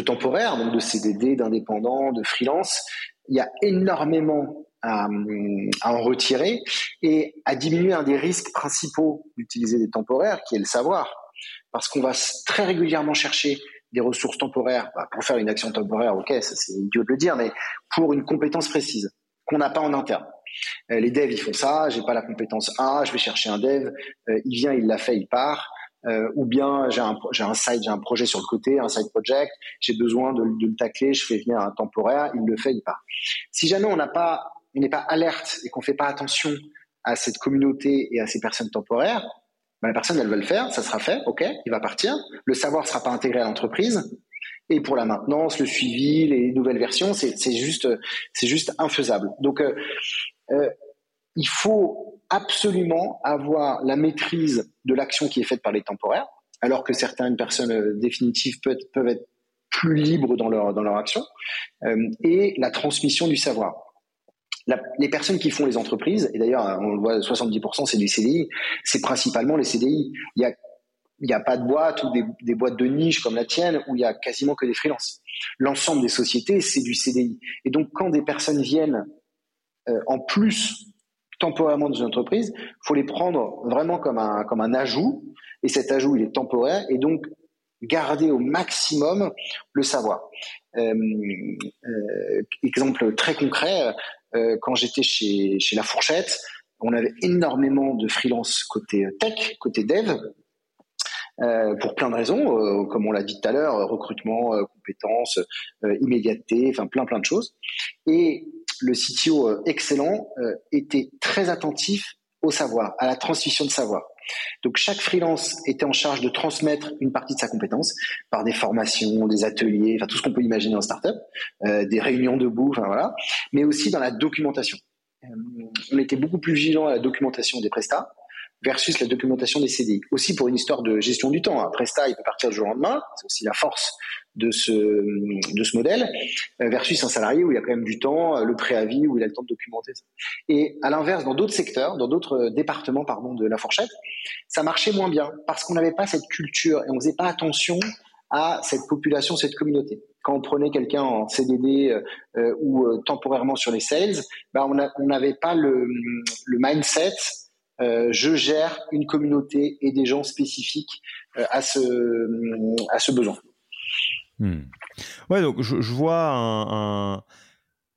temporaires, donc de CDD, d'indépendants, de freelance, il y a énormément à, en retirer et à diminuer un des risques principaux d'utiliser des temporaires, qui est le savoir. Parce qu'on va très régulièrement chercher des ressources temporaires bah, pour faire une action temporaire, ok, c'est idiot de le dire, mais pour une compétence précise qu'on n'a pas en interne. Euh, les devs, ils font ça, j'ai pas la compétence A, je vais chercher un dev, euh, il vient, il l'a fait, il part. Euh, ou bien j'ai un, j'ai un site, j'ai un projet sur le côté, un side project, j'ai besoin de, le tacler, je fais venir un temporaire, il le fait, il part. Si jamais on n'est pas alerte et qu'on fait pas attention à cette communauté et à ces personnes temporaires, ben la personne elle va le faire, ça sera fait, ok, il va partir, le savoir sera pas intégré à l'entreprise. Et pour la maintenance, le suivi, les nouvelles versions, c'est, juste, c'est juste infaisable. Donc, euh, euh, il faut absolument avoir la maîtrise de l'action qui est faite par les temporaires, alors que certaines personnes euh, définitives peuvent, peuvent être plus libres dans leur, dans leur action, et la transmission du savoir. Les personnes qui font les entreprises, et d'ailleurs on le voit, 70% c'est du CDI, c'est principalement les CDI. Il y a il n'y a pas de boîte ou des, boîtes de niche comme la tienne où il y a quasiment que des freelances. L'ensemble des sociétés, c'est du CDI. Et donc, quand des personnes viennent euh, en plus temporairement dans une entreprise, faut les prendre vraiment comme un, comme un ajout, et cet ajout, il est temporaire, et donc garder au maximum le savoir. Euh, euh, exemple très concret, euh, quand j'étais chez, chez La Fourchette, on avait énormément de freelance côté tech, côté dev, euh, pour plein de raisons, euh, comme on l'a dit tout à l'heure, recrutement, compétences, immédiateté, enfin plein plein de choses. Et le CTO euh, excellent euh, était très attentif au savoir, à la transmission de savoir. Donc chaque freelance était en charge de transmettre une partie de sa compétence par des formations, des ateliers, enfin tout ce qu'on peut imaginer en startup, euh, des réunions debout, enfin voilà, mais aussi dans la documentation. on était beaucoup plus vigilant à la documentation des prestats versus la documentation des CDI. Aussi pour une histoire de gestion du temps. Un prestat, il peut partir du jour au lendemain, c'est aussi la force de ce, de ce modèle, euh, versus un salarié où il y a quand même du temps, euh, le préavis, où il a le temps de documenter ça. Et à l'inverse, dans d'autres secteurs, dans d'autres départements pardon, de la fourchette, ça marchait moins bien parce qu'on n'avait pas cette culture et on faisait pas attention à cette population, cette communauté. Quand on prenait quelqu'un en CDD euh, ou temporairement sur les sales, bah on n'avait pas le, le mindset je gère une communauté et des gens spécifiques à ce à ce besoin.
Hmm. Ouais, donc je, vois un,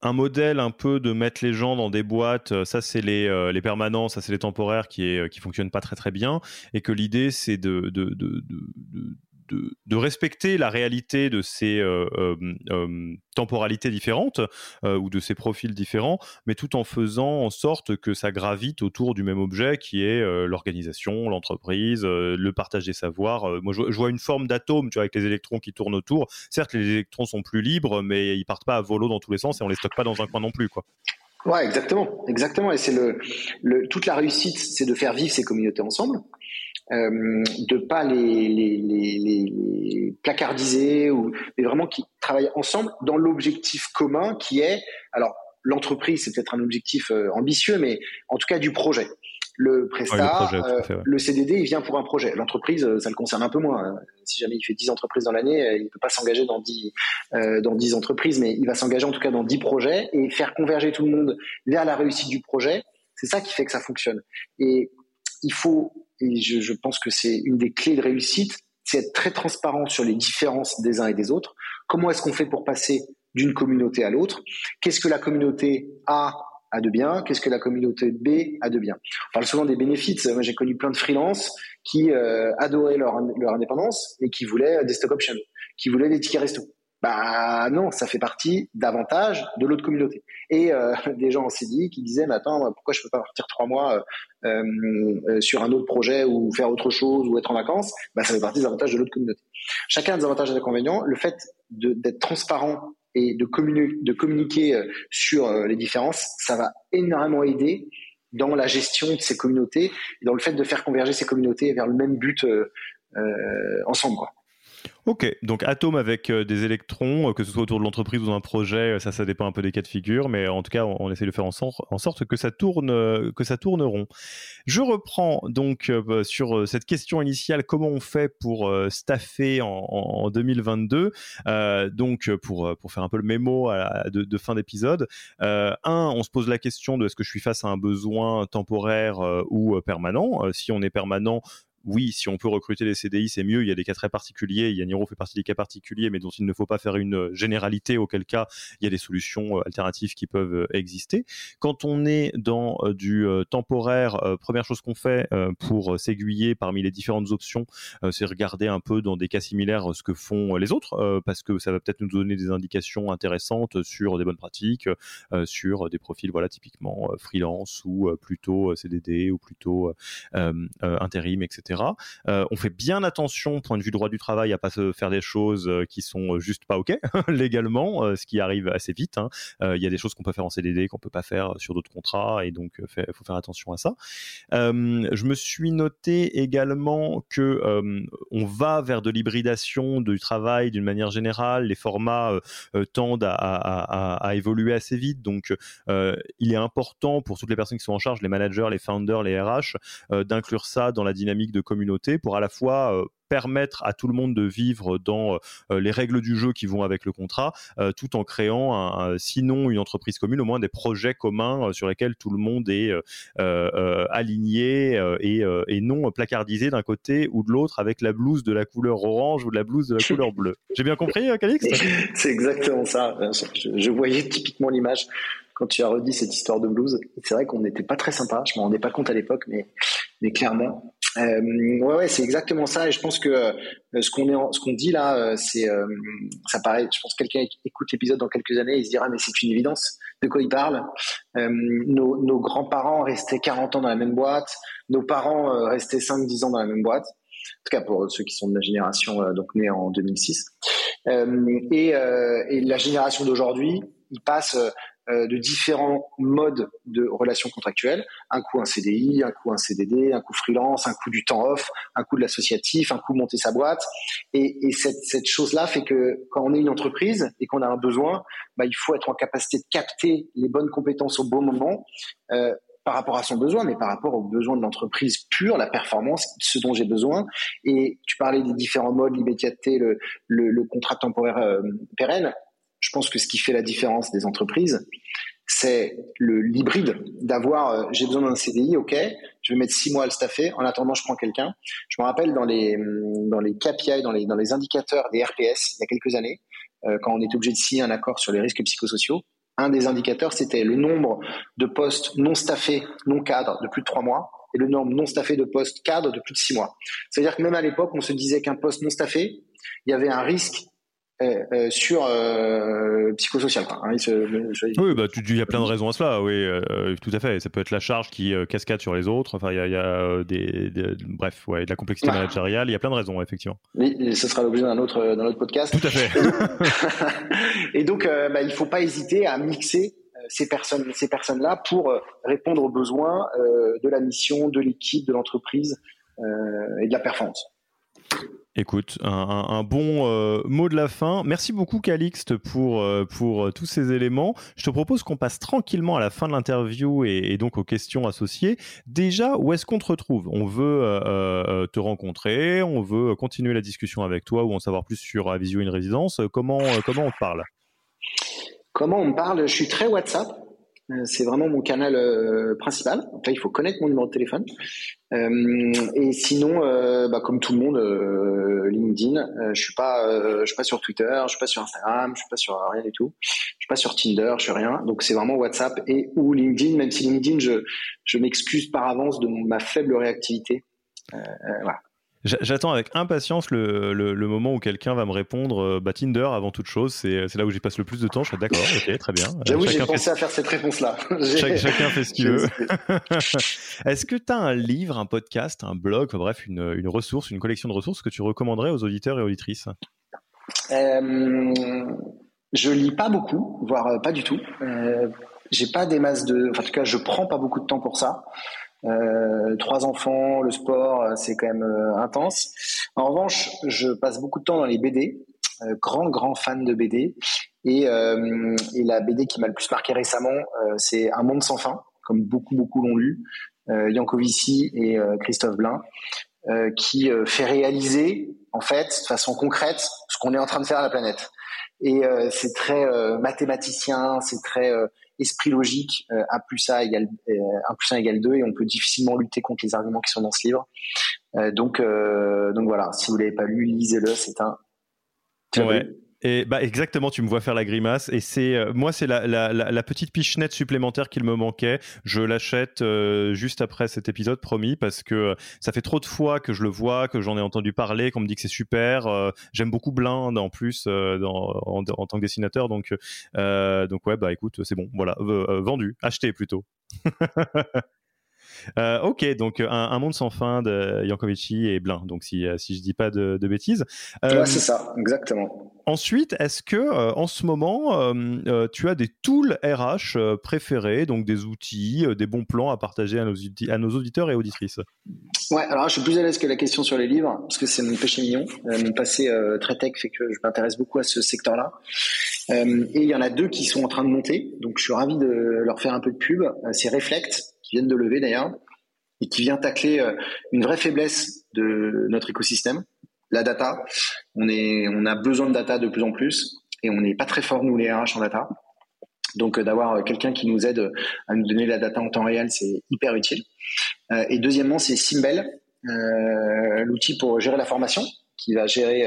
un, modèle un peu de mettre les gens dans des boîtes. Ça, c'est les, les permanents, ça, c'est les temporaires qui, est, qui fonctionnent pas très très bien. Et que l'idée, c'est de, de, de de, respecter la réalité de ces euh, euh, euh, temporalités différentes ou de ces profils différents, mais tout en faisant en sorte que ça gravite autour du même objet qui est l'organisation, l'entreprise, le partage des savoirs. moi, je, vois une forme d'atome, tu vois, avec les électrons qui tournent autour. Certes, les électrons sont plus libres, mais ils partent pas à volo dans tous les sens et on les stocke pas dans un coin non plus, quoi.
Ouais, exactement, exactement. Et c'est le, toute la réussite, c'est de faire vivre ces communautés ensemble euh, de pas les, les, les, les, placardiser ou mais vraiment qui travaillent ensemble dans l'objectif commun qui est alors l'entreprise c'est peut-être un objectif euh, ambitieux mais en tout cas du projet le prestat, euh, le, CDD, il vient pour un projet. L'entreprise, euh, ça le concerne un peu moins. Hein. Si jamais il fait 10 entreprises dans l'année, il peut pas s'engager dans 10, dans 10 entreprises, mais il va s'engager en tout cas dans 10 projets et faire converger tout le monde vers la réussite du projet. C'est ça qui fait que ça fonctionne. Et il faut et je, pense que c'est une des clés de réussite, c'est être très transparent sur les différences des uns et des autres. Comment est-ce qu'on fait pour passer d'une communauté à l'autre? Qu'est-ce que la communauté A a de bien? Qu'est-ce que la communauté B a de bien? On parle souvent des bénéfices. Moi, j'ai connu plein de freelances qui euh, adoraient leur, leur indépendance et qui voulaient des stock options, qui voulaient des tickets resto. Bah non, ça fait partie davantage de l'autre communauté. Et euh, des gens en CDI qui disaient, mais attends, pourquoi je peux pas partir trois mois euh, euh, sur un autre projet ou faire autre chose ou être en vacances Bah ça fait partie des avantages de l'autre communauté. Chacun a des avantages et des inconvénients. Le fait d'être transparent et de, communiquer sur les différences, ça va énormément aider dans la gestion de ces communautés et dans le fait de faire converger ces communautés vers le même but ensemble. Quoi.
Ok, donc atome avec euh, des électrons, euh, que ce soit autour de l'entreprise ou d'un projet, euh, ça, ça dépend un peu des cas de figure, mais en tout cas, on, essaie de faire en, sorte, que ça tourne, que ça tourne rond. Je reprends donc bah, sur cette question initiale, comment on fait pour staffer en, 2022 Donc, pour pour faire un peu le mémo de, fin d'épisode, un, on se pose la question de est-ce que je suis face à un besoin temporaire ou permanent Si on est permanent, oui, si on peut recruter des CDI, c'est mieux. Il y a des cas très particuliers. Yaniro fait partie des cas particuliers, mais dont il ne faut pas faire une euh, généralité, auquel cas il y a des solutions euh, alternatives qui peuvent euh, exister. Quand on est dans du temporaire, première chose qu'on fait pour s'aiguiller parmi les différentes options, c'est regarder un peu dans des cas similaires ce que font les autres, parce que ça va peut-être nous donner des indications intéressantes sur des bonnes pratiques, sur des profils, voilà, typiquement freelance ou plutôt CDD ou plutôt intérim, etc. Euh, on fait bien attention, point de vue droit du travail, à pas se faire des choses euh, qui sont euh, juste pas ok légalement, ce qui arrive assez vite. Hein. Il y a des choses qu'on peut faire en CDD qu'on peut pas faire sur d'autres contrats, et donc il faut faire attention à ça. je me suis noté également que on va vers de l'hybridation du travail d'une manière générale. Les formats tendent à, évoluer assez vite, donc il est important pour toutes les personnes qui sont en charge, les managers, les founders, les RH, d'inclure ça dans la dynamique de communauté pour à la fois euh, permettre à tout le monde de vivre dans euh, les règles du jeu qui vont avec le contrat, euh, tout en créant, un, sinon une entreprise commune, au moins des projets communs sur lesquels tout le monde est aligné et, et, non placardisé d'un côté ou de l'autre avec la blouse de la couleur orange ou de la blouse de la couleur bleue. J'ai bien compris, Calix?
C'est exactement ça. Je, je voyais typiquement l'image quand tu as redit cette histoire de blouse. C'est vrai qu'on n'était pas très sympa. Je m'en rendais pas compte à l'époque, mais, mais clairement, euh, ouais, ouais, c'est exactement ça. Et je pense que euh, ce qu'on est, ce qu'on dit là, euh, c'est, euh, ça paraît. Je pense que quelqu'un écoute l'épisode dans quelques années, il se dira mais c'est une évidence. De quoi il parle? Nos, nos grands-parents restaient 40 ans dans la même boîte. Nos parents restaient 5-10 ans dans la même boîte. En tout cas pour ceux qui sont de la génération donc née en 2006. et, et la génération d'aujourd'hui, ils passent euh, de différents modes de relations contractuelles. Un coup un CDI, un coup un CDD, un coup freelance, un coup du temps off, un coup de l'associatif, un coup monter sa boîte. Et, et cette, cette chose-là fait que quand on est une entreprise et qu'on a un besoin, bah, il faut être en capacité de capter les bonnes compétences au bon moment. Euh, par rapport à son besoin, mais par rapport aux besoins de l'entreprise pure, la performance, ce dont j'ai besoin. Et tu parlais des différents modes, l'immédiateté, le, le, le, contrat temporaire euh, pérenne je pense que ce qui fait la différence des entreprises, c'est le l'hybride d'avoir euh, j'ai besoin d'un CDI, ok, je vais mettre six mois à le staffer. En attendant, je prends quelqu'un. Je me rappelle dans les dans les KPI, dans les dans les indicateurs des RPS il y a quelques années, euh, quand on était obligé de signer un accord sur les risques psychosociaux, un des indicateurs c'était le nombre de postes non staffés, non cadres de plus de trois mois et le nombre non staffé de postes cadres de plus de six mois. C'est-à-dire que même à l'époque, on se disait qu'un poste non staffé, il y avait un risque euh, euh, sur euh, psychosocial. Quoi. Hein,
oui, bah, il y a plein de raisons à cela, oui, tout à fait. Ça peut être la charge qui cascade sur les autres. Enfin, il y a, y a des, bref, ouais, de la complexité managériale. Il y a plein de raisons, effectivement.
Mais ce sera l'objet d'un autre, d'un autre podcast.
Tout à fait.
et donc, bah, il ne faut pas hésiter à mixer ces personnes, ces personnes-là pour répondre aux besoins de la mission, de l'équipe, de l'entreprise et de la performance.
Écoute, un, bon euh, mot de la fin. Merci beaucoup Calixte pour, euh, pour euh, tous ces éléments. Je te propose qu'on passe tranquillement à la fin de l'interview et, donc aux questions associées. Déjà, où est-ce qu'on te retrouve? On veut te rencontrer, on veut continuer la discussion avec toi ou en savoir plus sur Avisio une résidence. Comment, comment on te parle?
Comment on me parle? Je suis très WhatsApp. Euh, c'est vraiment mon canal euh, principal. Enfin, il faut connaître mon numéro de téléphone. Euh, et sinon, bah, comme tout le monde, LinkedIn. je suis pas, je suis pas sur Twitter, je suis pas sur Instagram, je suis pas sur rien du tout. Je suis pas sur Tinder, je suis rien. Donc c'est vraiment WhatsApp et ou LinkedIn. Même si LinkedIn, je, je m'excuse par avance de ma faible réactivité. voilà.
J'attends avec impatience le, le, moment où quelqu'un va me répondre euh, bah, Tinder avant toute chose. C'est là où j'y passe le plus de temps. Je suis d'accord, ok, très bien.
J'avoue, j'ai pensé à faire cette réponse-là.
chacun fait ce qu'il veut. Est-ce que tu as un livre, un podcast, un blog, bref, une, une, ressource, une collection de ressources que tu recommanderais aux auditeurs et auditrices?
Euh, Je lis pas beaucoup, voire euh, pas du tout. Euh, j'ai pas des masses de. Enfin, en tout cas, je prends pas beaucoup de temps pour ça. Euh, trois enfants, le sport, euh, c'est quand même euh, intense. En revanche, je passe beaucoup de temps dans les BD, euh, grand grand fan de BD. Et, et la BD qui m'a le plus marqué récemment, c'est Un monde sans fin, comme beaucoup beaucoup l'ont lu, Yankovici et Christophe Blain, qui fait réaliser en fait de façon concrète ce qu'on est en train de faire à la planète. Et c'est très mathématicien, c'est très esprit logique, euh, 1 plus A égale, euh, 1 plus 1 égale 2, et on peut difficilement lutter contre les arguments qui sont dans ce livre. Euh, donc, euh, donc voilà, si vous l'avez pas lu, lisez-le, c'est un...
Ouais. Et bah exactement, tu me vois faire la grimace. Et c'est euh, moi, c'est la, la, la, petite pichenette supplémentaire qu'il me manquait. Je l'achète euh, juste après cet épisode, promis, parce que euh, ça fait trop de fois que je le vois, que j'en ai entendu parler, qu'on me dit que c'est super. J'aime beaucoup Blind en plus dans, en, en, tant que dessinateur, donc donc ouais, bah écoute, c'est bon, voilà, vendu, acheté plutôt. Euh, ok, donc un, monde sans fin de Yankovici et Blin, donc si, euh, si je dis pas de, bêtises.
Euh, c'est ça, exactement.
Ensuite, est-ce que en ce moment, tu as des tools RH préférés, donc des outils, des bons plans à partager à nos, à nos auditeurs et auditrices?
Ouais, alors je suis plus à l'aise que la question sur les livres, parce que c'est mon péché mignon. mon passé très tech fait que je m'intéresse beaucoup à ce secteur-là. et il y en a deux qui sont en train de monter, donc je suis ravi de leur faire un peu de pub. c'est Reflect, qui viennent de lever d'ailleurs, et qui vient tacler euh, une vraie faiblesse de notre écosystème, la data. On, est, on a besoin de data de plus en plus, et on n'est pas très fort, nous, les RH, en data. Donc, euh, d'avoir euh, quelqu'un qui nous aide à nous donner la data en temps réel, c'est hyper utile. et deuxièmement, c'est Simbel, l'outil pour gérer la formation, qui va gérer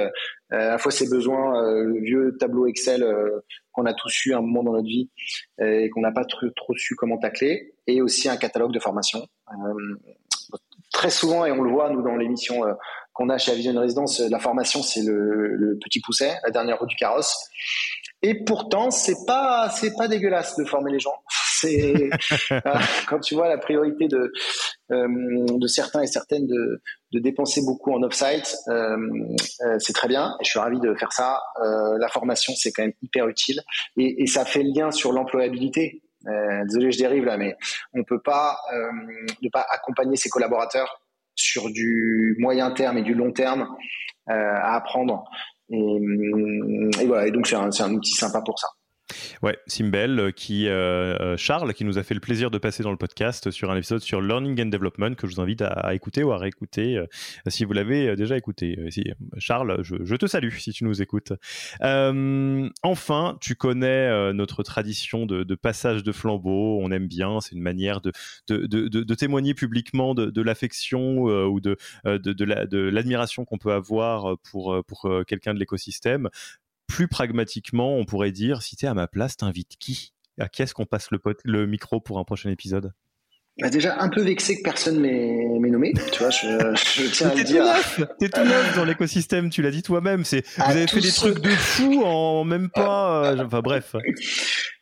à la fois ses besoins, le vieux tableau Excel qu'on a tous eu à un moment dans notre vie et qu'on n'a pas trop, trop, su comment tacler, et aussi un catalogue de formation. Euh, très souvent, et on le voit nous dans l'émission euh, qu'on a chez Avision Résidence, la formation c'est le, le, petit pousset, la dernière roue du carrosse. Et pourtant, c'est pas c'est pas dégueulasse de former les gens. C'est euh, quand tu vois la priorité de euh, de certains et certaines de, dépenser beaucoup en off-site, euh, c'est très bien. Je suis ravi de faire ça. la formation, c'est quand même hyper utile et, ça fait lien sur l'employabilité. désolé, je dérive là, mais on peut pas ne pas accompagner ses collaborateurs sur du moyen terme et du long terme à apprendre et, voilà, et donc c'est un, outil sympa pour ça.
Ouais, Simbel, qui Charles, qui nous a fait le plaisir de passer dans le podcast sur un épisode sur learning and development que je vous invite à, écouter ou à réécouter si vous l'avez déjà écouté. Charles, je, te salue si tu nous écoutes. enfin, tu connais notre tradition de, passage de flambeau. On aime bien, c'est une manière de, témoigner publiquement de, l'affection ou de, l'admiration qu'on peut avoir pour quelqu'un de l'écosystème plus pragmatiquement, on pourrait dire, si tu es à ma place, t'invites qui? À qui est-ce qu'on passe le, le micro pour un prochain épisode?
Bah déjà un peu vexé que personne m'ait nommé, tu vois, je, je tiens à le dire.
T'es tout neuf dans l'écosystème, tu l'as dit toi-même. C'est vous avez fait des trucs de fou en même pas. Euh, enfin bref.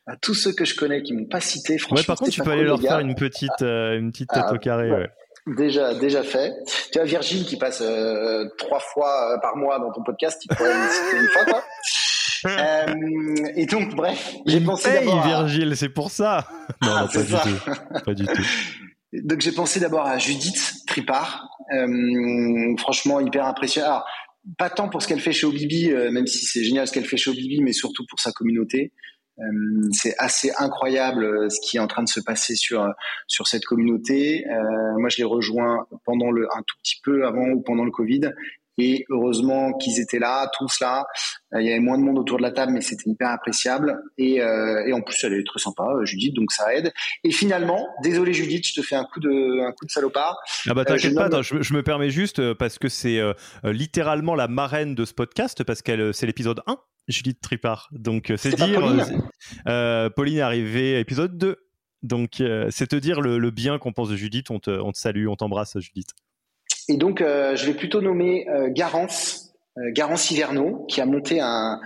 À tous ceux que je connais qui m'ont pas cité, franchement. Ouais,
par contre, tu peux aller leur faire une petite, euh, une petite tête ah, au carré. Ouais.
Déjà, déjà fait. Tu as Virgile qui passe euh, trois fois par mois dans ton podcast, il pourrait me citer une fois, quoi. Euh, et donc, bref,
j'ai pensé d'abord. Virgile, c'est pour ça. Non, ah, pas, du tout. pas du tout.
Donc, j'ai pensé d'abord à Judith Tripart. Euh, franchement, hyper impressionnant. Alors, pas tant pour ce qu'elle fait chez Obibi, euh, même si c'est génial ce qu'elle fait chez Obibi, mais surtout pour sa communauté. Euh, c'est assez incroyable ce qui est en train de se passer sur sur cette communauté. Euh, moi, je l'ai rejoint pendant le un tout petit peu avant ou pendant le Covid, et heureusement qu'ils étaient là, tous là. Euh, il y avait moins de monde autour de la table, mais c'était hyper appréciable. Et, euh, et, en plus, elle est très sympa, euh, Judith, donc ça aide. Et finalement, désolé Judith, je te fais un coup de, un coup de salopard.
Ah bah t'inquiète pas, je, me permets juste parce que c'est littéralement la marraine de ce podcast, parce qu'elle c'est l'épisode 1, Judith Tripart. Donc c'est dire. Pauline. Pauline est arrivée à épisode 2. Donc c'est te dire le, bien qu'on pense de Judith. On te, on te salue, on t'embrasse, Judith.
Et donc, euh, je vais plutôt nommer euh, Garance, euh, Garance Hiverneau, qui a monté un,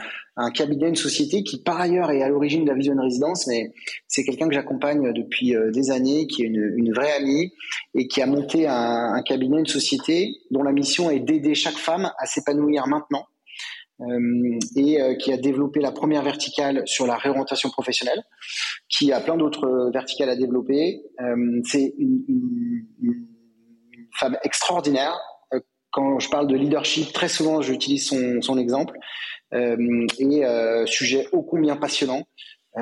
cabinet, une société qui, par ailleurs, est à l'origine de la Vision Résidence, mais c'est quelqu'un que j'accompagne depuis des années, qui est une, vraie amie, et qui a monté un, cabinet, une société dont la mission est d'aider chaque femme à s'épanouir maintenant. Et qui a développé la première verticale sur la réorientation professionnelle, qui a plein d'autres verticales à développer. C'est une, femme extraordinaire. Euh, quand je parle de leadership, très souvent j'utilise son, son, exemple. Euh, et euh, sujet ô combien passionnant,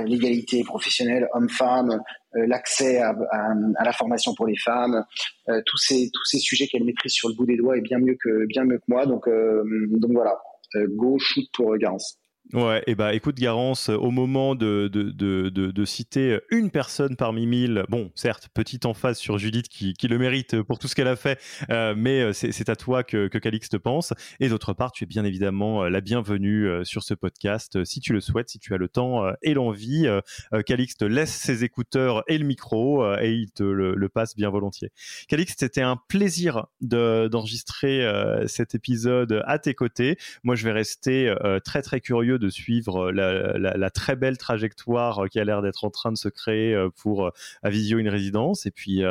l'égalité professionnelle homme-femme, l'accès à, à, la formation pour les femmes, tous ces tous ces sujets qu'elle maîtrise sur le bout des doigts et bien mieux que bien mieux que moi. Donc donc voilà, go shoot pour Garance.
Ouais, et bah écoute Garance, au moment de, de, de, de, citer une personne parmi mille, bon certes, petite emphase sur Judith qui, qui le mérite pour tout ce qu'elle a fait, euh, mais euh, c'est à toi que, que Calixte pense. Et d'autre part, tu es bien évidemment euh, la bienvenue sur ce podcast si tu le souhaites, si tu as le temps et l'envie. Calixte laisse ses écouteurs et le micro et il te le, passe bien volontiers. Calixte, c'était un plaisir d'enregistrer cet épisode à tes côtés. Moi, je vais rester très très curieux de suivre euh, la, très belle trajectoire euh, qui a l'air d'être en train de se créer euh, pour Avisio une résidence. Et puis,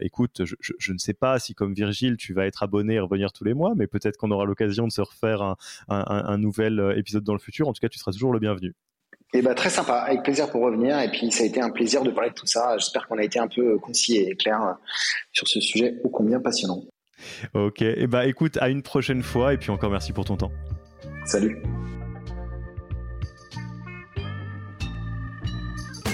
écoute, je, ne sais pas si comme Virgile, tu vas être abonné et revenir tous les mois, mais peut-être qu'on aura l'occasion de se refaire un, nouvel épisode dans le futur. En tout cas, tu seras toujours le bienvenu.
Eh ben, très sympa, avec plaisir pour revenir. Et puis ça a été un plaisir de parler de tout ça. J'espère qu'on a été un peu concis et clair sur ce sujet ô combien passionnant.
Ok, et eh ben, écoute, à une prochaine fois et puis encore merci pour ton temps.
Salut.